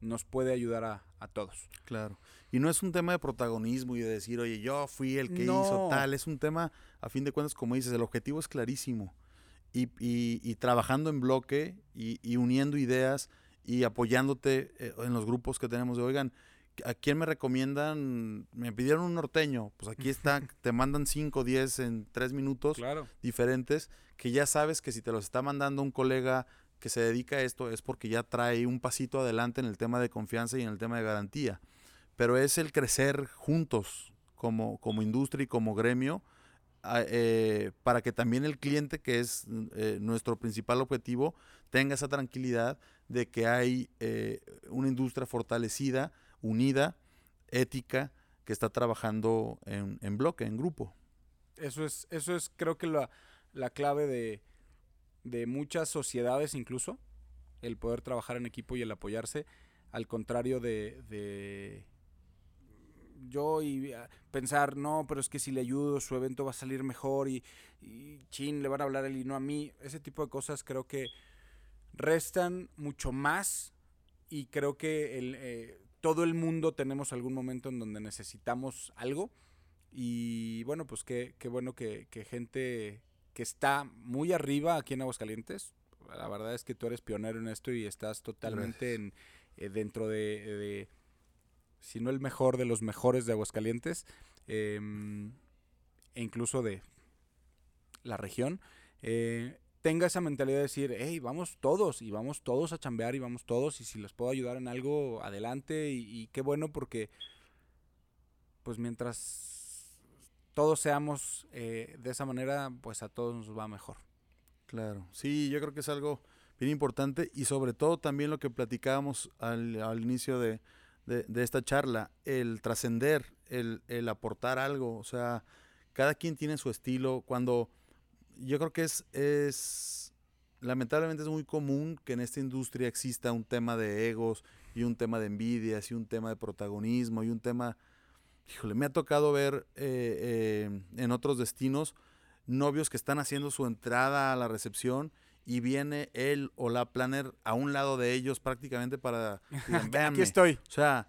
nos puede ayudar a, a todos. Claro. Y no es un tema de protagonismo y de decir, oye, yo fui el que No. hizo tal. Es un tema, a fin de cuentas, como dices, el objetivo es clarísimo. Y, y- y trabajando en bloque y, y uniendo ideas y apoyándote eh, en los grupos que tenemos de, oigan, ¿a quién me recomiendan? Me pidieron un norteño. Pues aquí está, te mandan 5, 10 en 3 minutos Claro. diferentes que ya sabes que si te los está mandando un colega que se dedica a esto es porque ya trae un pasito adelante en el tema de confianza y en el tema de garantía. Pero es el crecer juntos como, como industria y como gremio eh, para que también el cliente, que es eh, nuestro principal objetivo, tenga esa tranquilidad de que hay eh, una industria fortalecida, unida, ética, que está trabajando en, en bloque, en grupo. Eso es, eso es creo que la, la clave de, de muchas sociedades incluso, el poder trabajar en equipo y el apoyarse, al contrario de, de yo y ah, pensar, no, pero es que si le ayudo, su evento va a salir mejor y, y chin, le van a hablar él y no a mí. Ese tipo de cosas creo que restan mucho más y creo que el, eh, todo el mundo tenemos algún momento en donde necesitamos algo y bueno, pues qué, qué bueno que, que gente que está muy arriba aquí en Aguascalientes, la verdad es que tú eres pionero en esto y estás totalmente en, eh, dentro de, de, si no el mejor, de los mejores de Aguascalientes, em, e incluso de la región, eh, tenga esa mentalidad de decir, hey, vamos todos y vamos todos a chambear y vamos todos y si les puedo ayudar en algo, adelante y, qué bueno porque pues mientras todos seamos eh, de esa manera, pues a todos nos va mejor. Claro, sí, yo creo que es algo bien importante y sobre todo también lo que platicábamos al, inicio de, de- de esta charla, el trascender, el, el aportar algo, o sea, cada quien tiene su estilo, cuando yo creo que es, es, lamentablemente es muy común que en esta industria exista un tema de egos y un tema de envidias y un tema de protagonismo y un tema, híjole, me ha tocado ver eh, eh, en otros destinos novios que están haciendo su entrada a la recepción y viene él o la planner a un lado de ellos prácticamente para digan, Aquí estoy. O sea,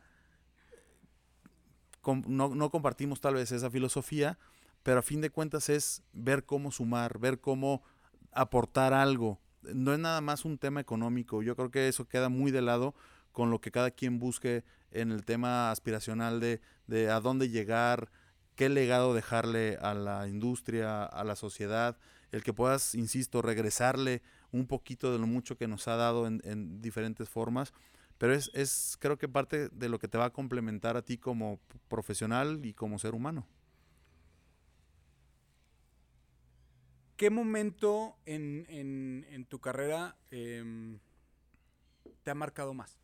com- no, no compartimos tal vez esa filosofía, pero a fin de cuentas es ver cómo sumar, ver cómo aportar algo. No es nada más un tema económico. Yo creo que eso queda muy de lado con lo que cada quien busque en el tema aspiracional de, de a dónde llegar, qué legado dejarle a la industria, a la sociedad, el que puedas, insisto, regresarle un poquito de lo mucho que nos ha dado en, en diferentes formas, pero es, es creo que parte de lo que te va a complementar a ti como profesional y como ser humano. ¿Qué momento en, en- tu carrera em, te ha marcado más?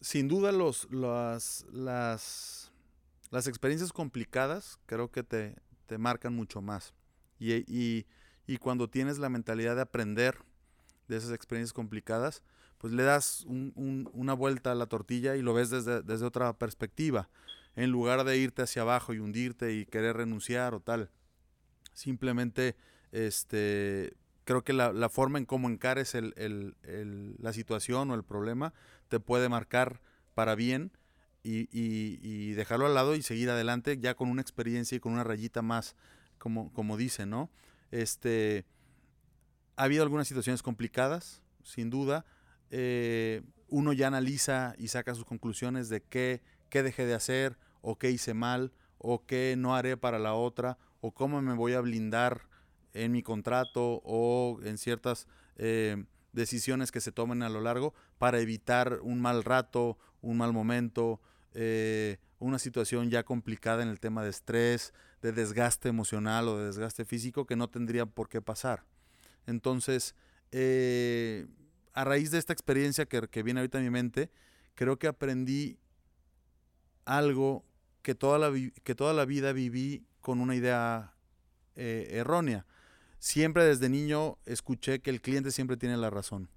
Sin duda los, las, las, las experiencias complicadas creo que te, te marcan mucho más. Y, y- y cuando tienes la mentalidad de aprender de esas experiencias complicadas, pues le das un- un- una vuelta a la tortilla y lo ves desde, desde otra perspectiva. En lugar de irte hacia abajo y hundirte y querer renunciar o tal. Simplemente, este, creo que la, la forma en cómo encares el- el- el- la situación o el problema te puede marcar para bien y, y- y dejarlo al lado y seguir adelante ya con una experiencia y con una rayita más, como, como dice, ¿no? Este, ha habido algunas situaciones complicadas, sin duda. Eh, uno ya analiza y saca sus conclusiones de qué, qué dejé de hacer, o qué hice mal, o qué no haré para la otra, o cómo me voy a blindar en mi contrato o en ciertas eh, decisiones que se tomen a lo largo para evitar un mal rato, un mal momento, eh, una situación ya complicada en el tema de estrés, de desgaste emocional o de desgaste físico que no tendría por qué pasar. Entonces, eh, a raíz de esta experiencia que, que, viene ahorita a mi mente, creo que aprendí algo que toda la, que toda la vida viví con una idea eh, errónea. Siempre desde niño escuché que el cliente siempre tiene la razón.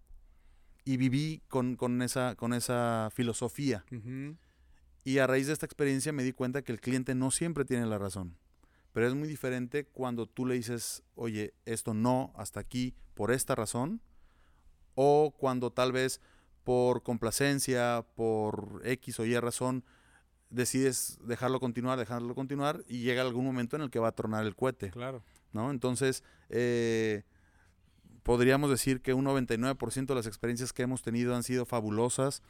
Y viví con, esa, con esa filosofía. Y a raíz de esta experiencia me di cuenta que el cliente no siempre tiene la razón. Pero es muy diferente cuando tú le dices, oye, esto no, hasta aquí, por esta razón. O cuando tal vez por complacencia, por X o Y razón, decides dejarlo continuar, dejarlo continuar, y llega algún momento en el que va a tronar el cohete. Claro. ¿No? Entonces, eh, podríamos decir que un 99% de las experiencias que hemos tenido han sido fabulosas.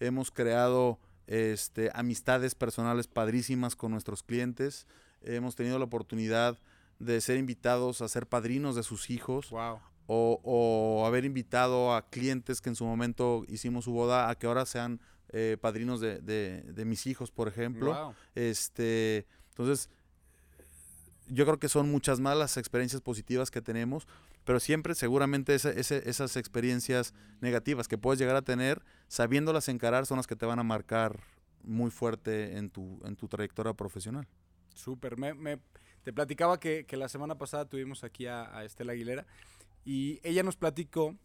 Hemos creado este, amistades personales padrísimas con nuestros clientes. Hemos tenido la oportunidad de ser invitados a ser padrinos de sus hijos. O, haber invitado a clientes que en su momento hicimos su boda a que ahora sean eh, padrinos de, mis hijos, por ejemplo. Este, entonces, yo creo que son muchas más las experiencias positivas que tenemos, pero siempre seguramente esas experiencias negativas que puedes llegar a tener, sabiéndolas encarar, son las que te van a marcar muy fuerte en tu, en tu trayectoria profesional. Súper. Me, te platicaba que, la semana pasada tuvimos aquí a, Estela Aguilera y ella nos platicó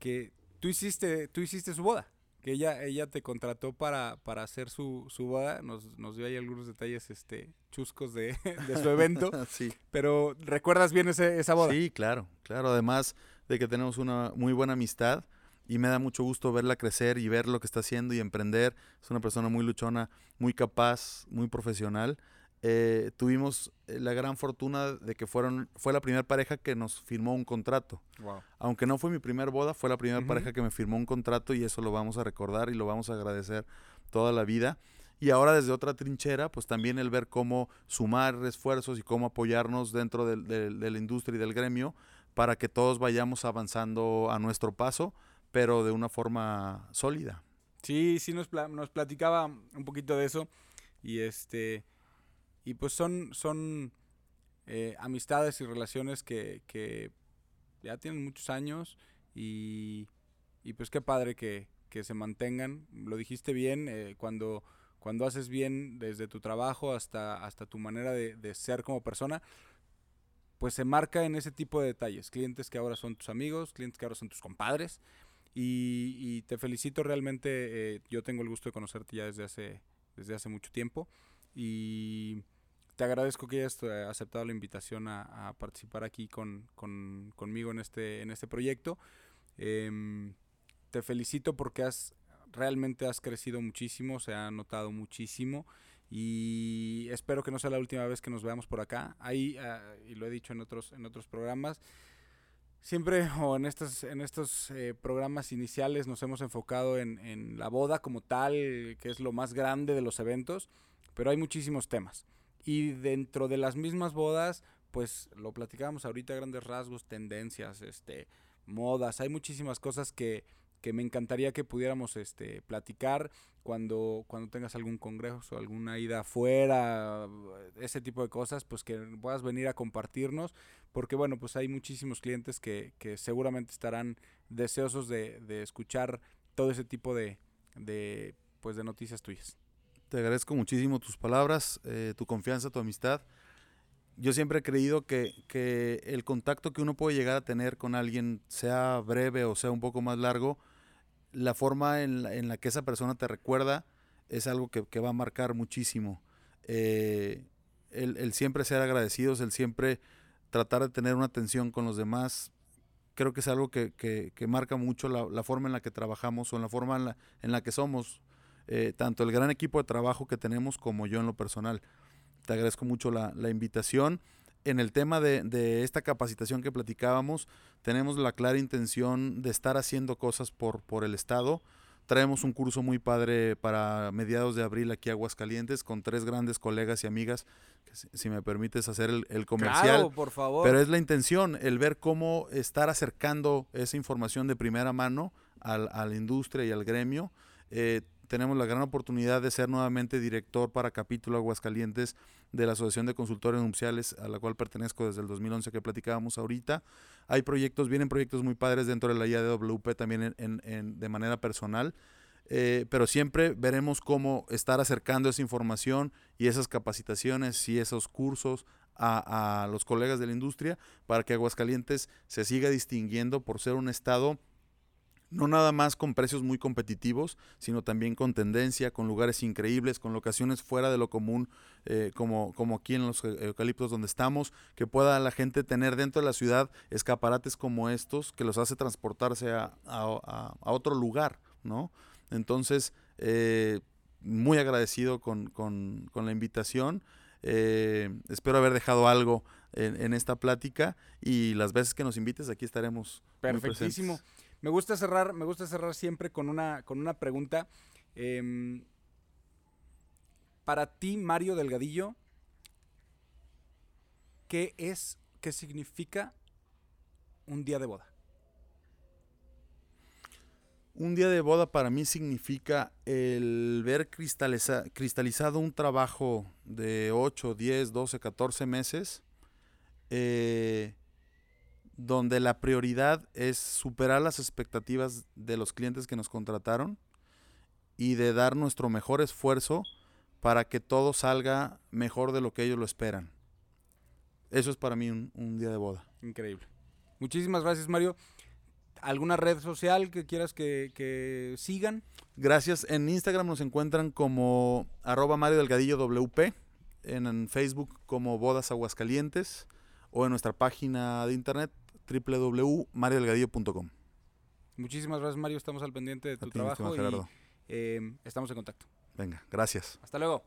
que tú hiciste, tú hiciste su boda que ella, ella te contrató para, para hacer su, su boda. Nos, nos dio ahí algunos detalles este, chuscos de, su evento. sí. Pero ¿recuerdas bien ese, esa boda? Sí, claro, claro. Además de que tenemos una muy buena amistad y me da mucho gusto verla crecer y ver lo que está haciendo y emprender. Es una persona muy luchona, muy capaz, muy profesional. Eh, tuvimos eh, la gran fortuna de que fueron, fue la primera pareja que nos firmó un contrato. Aunque no fue mi primera boda, fue la primera pareja que me firmó un contrato y eso lo vamos a recordar y lo vamos a agradecer toda la vida. Y ahora desde otra trinchera, pues también el ver cómo sumar esfuerzos y cómo apoyarnos dentro de, la industria y del gremio para que todos vayamos avanzando a nuestro paso, pero de una forma sólida. Sí, sí nos, nos platicaba un poquito de eso y este y pues son, son eh, amistades y relaciones que, que, ya tienen muchos años y, y pues qué padre que, que, se mantengan. Lo dijiste bien, eh, cuando, cuando haces bien desde tu trabajo hasta, hasta tu manera de, de, ser como persona, pues se marca en ese tipo de detalles. Clientes que ahora son tus amigos, clientes que ahora son tus compadres. Y, y te felicito realmente, eh, yo tengo el gusto de conocerte ya desde hace, desde hace mucho tiempo. Y te agradezco que hayas eh, aceptado la invitación a, participar aquí con, conmigo en este, en este proyecto. Em, te felicito porque has realmente has crecido muchísimo, se ha notado muchísimo y espero que no sea la última vez que nos veamos por acá. Ahí, ah, y lo he dicho en otros, en otros programas, siempre o en estos, en estos eh, programas iniciales nos hemos enfocado en, en la boda como tal, que es lo más grande de los eventos, pero hay muchísimos temas. Y dentro de las mismas bodas, pues lo platicábamos ahorita, grandes rasgos, tendencias, este, modas, hay muchísimas cosas que, que me encantaría que pudiéramos este, platicar cuando, cuando tengas algún congreso, o alguna ida afuera, ese tipo de cosas, pues que puedas venir a compartirnos, porque bueno, pues hay muchísimos clientes que, que seguramente estarán deseosos de, de escuchar todo ese tipo de, de, pues, de noticias tuyas. Te agradezco muchísimo tus palabras, eh, tu confianza, tu amistad. Yo siempre he creído que, que, el contacto que uno puede llegar a tener con alguien, sea breve o sea un poco más largo, la forma en la, en la que esa persona te recuerda es algo que, que va a marcar muchísimo. Eh, el, el, siempre ser agradecidos, el siempre tratar de tener una atención con los demás, creo que es algo que, que marca mucho la, la, forma en la que trabajamos o en la forma en la, en la que somos eh, tanto el gran equipo de trabajo que tenemos como yo en lo personal. Te agradezco mucho la, invitación. En el tema de, esta capacitación que platicábamos, tenemos la clara intención de estar haciendo cosas por, por el Estado, Traemos un curso muy padre para mediados de abril aquí a Aguascalientes con tres grandes colegas y amigas. Que si, me permites hacer el, comercial. Claro, por favor. Pero es la intención, el ver cómo estar acercando esa información de primera mano al, a la industria y al gremio. Eh, tenemos la gran oportunidad de ser nuevamente director para capítulo Aguascalientes de la Asociación de Consultores Nupciales, a la cual pertenezco desde el 2011 que platicábamos ahorita. Hay proyectos, vienen proyectos muy padres dentro de la IADWP también en, de manera personal, eh, pero siempre veremos cómo estar acercando esa información y esas capacitaciones y esos cursos a, a los colegas de la industria para que Aguascalientes se siga distinguiendo por ser un estado no nada más con precios muy competitivos, sino también con tendencia, con lugares increíbles, con locaciones fuera de lo común, eh, como, como aquí en los eucaliptos donde estamos, que pueda la gente tener dentro de la ciudad escaparates como estos, que los hace transportarse a, otro lugar, ¿no? Entonces, eh, muy agradecido con, la invitación. Eh, espero haber dejado algo en, esta plática y las veces que nos invites aquí estaremos. Perfectísimo. Me gusta cerrar, me gusta cerrar siempre con una, con una pregunta. Em, para ti, Mario Delgadillo, ¿qué es, qué significa un día de boda? Un día de boda para mí significa el ver cristalizado un trabajo de 8, 10, 12, 14 meses eh, donde la prioridad es superar las expectativas de los clientes que nos contrataron y de dar nuestro mejor esfuerzo para que todo salga mejor de lo que ellos lo esperan. Eso es para mí un, día de boda. Increíble. Muchísimas gracias, Mario. ¿Alguna red social que quieras que, sigan? Gracias. En Instagram nos encuentran como arroba Mario Delgadillo WP, en Facebook como Bodas Aguascalientes o en nuestra página de internet www.mariodelgadillo.com. Muchísimas gracias, Mario. Estamos al pendiente de tu trabajo y eh, estamos en contacto. Venga, gracias. Hasta luego.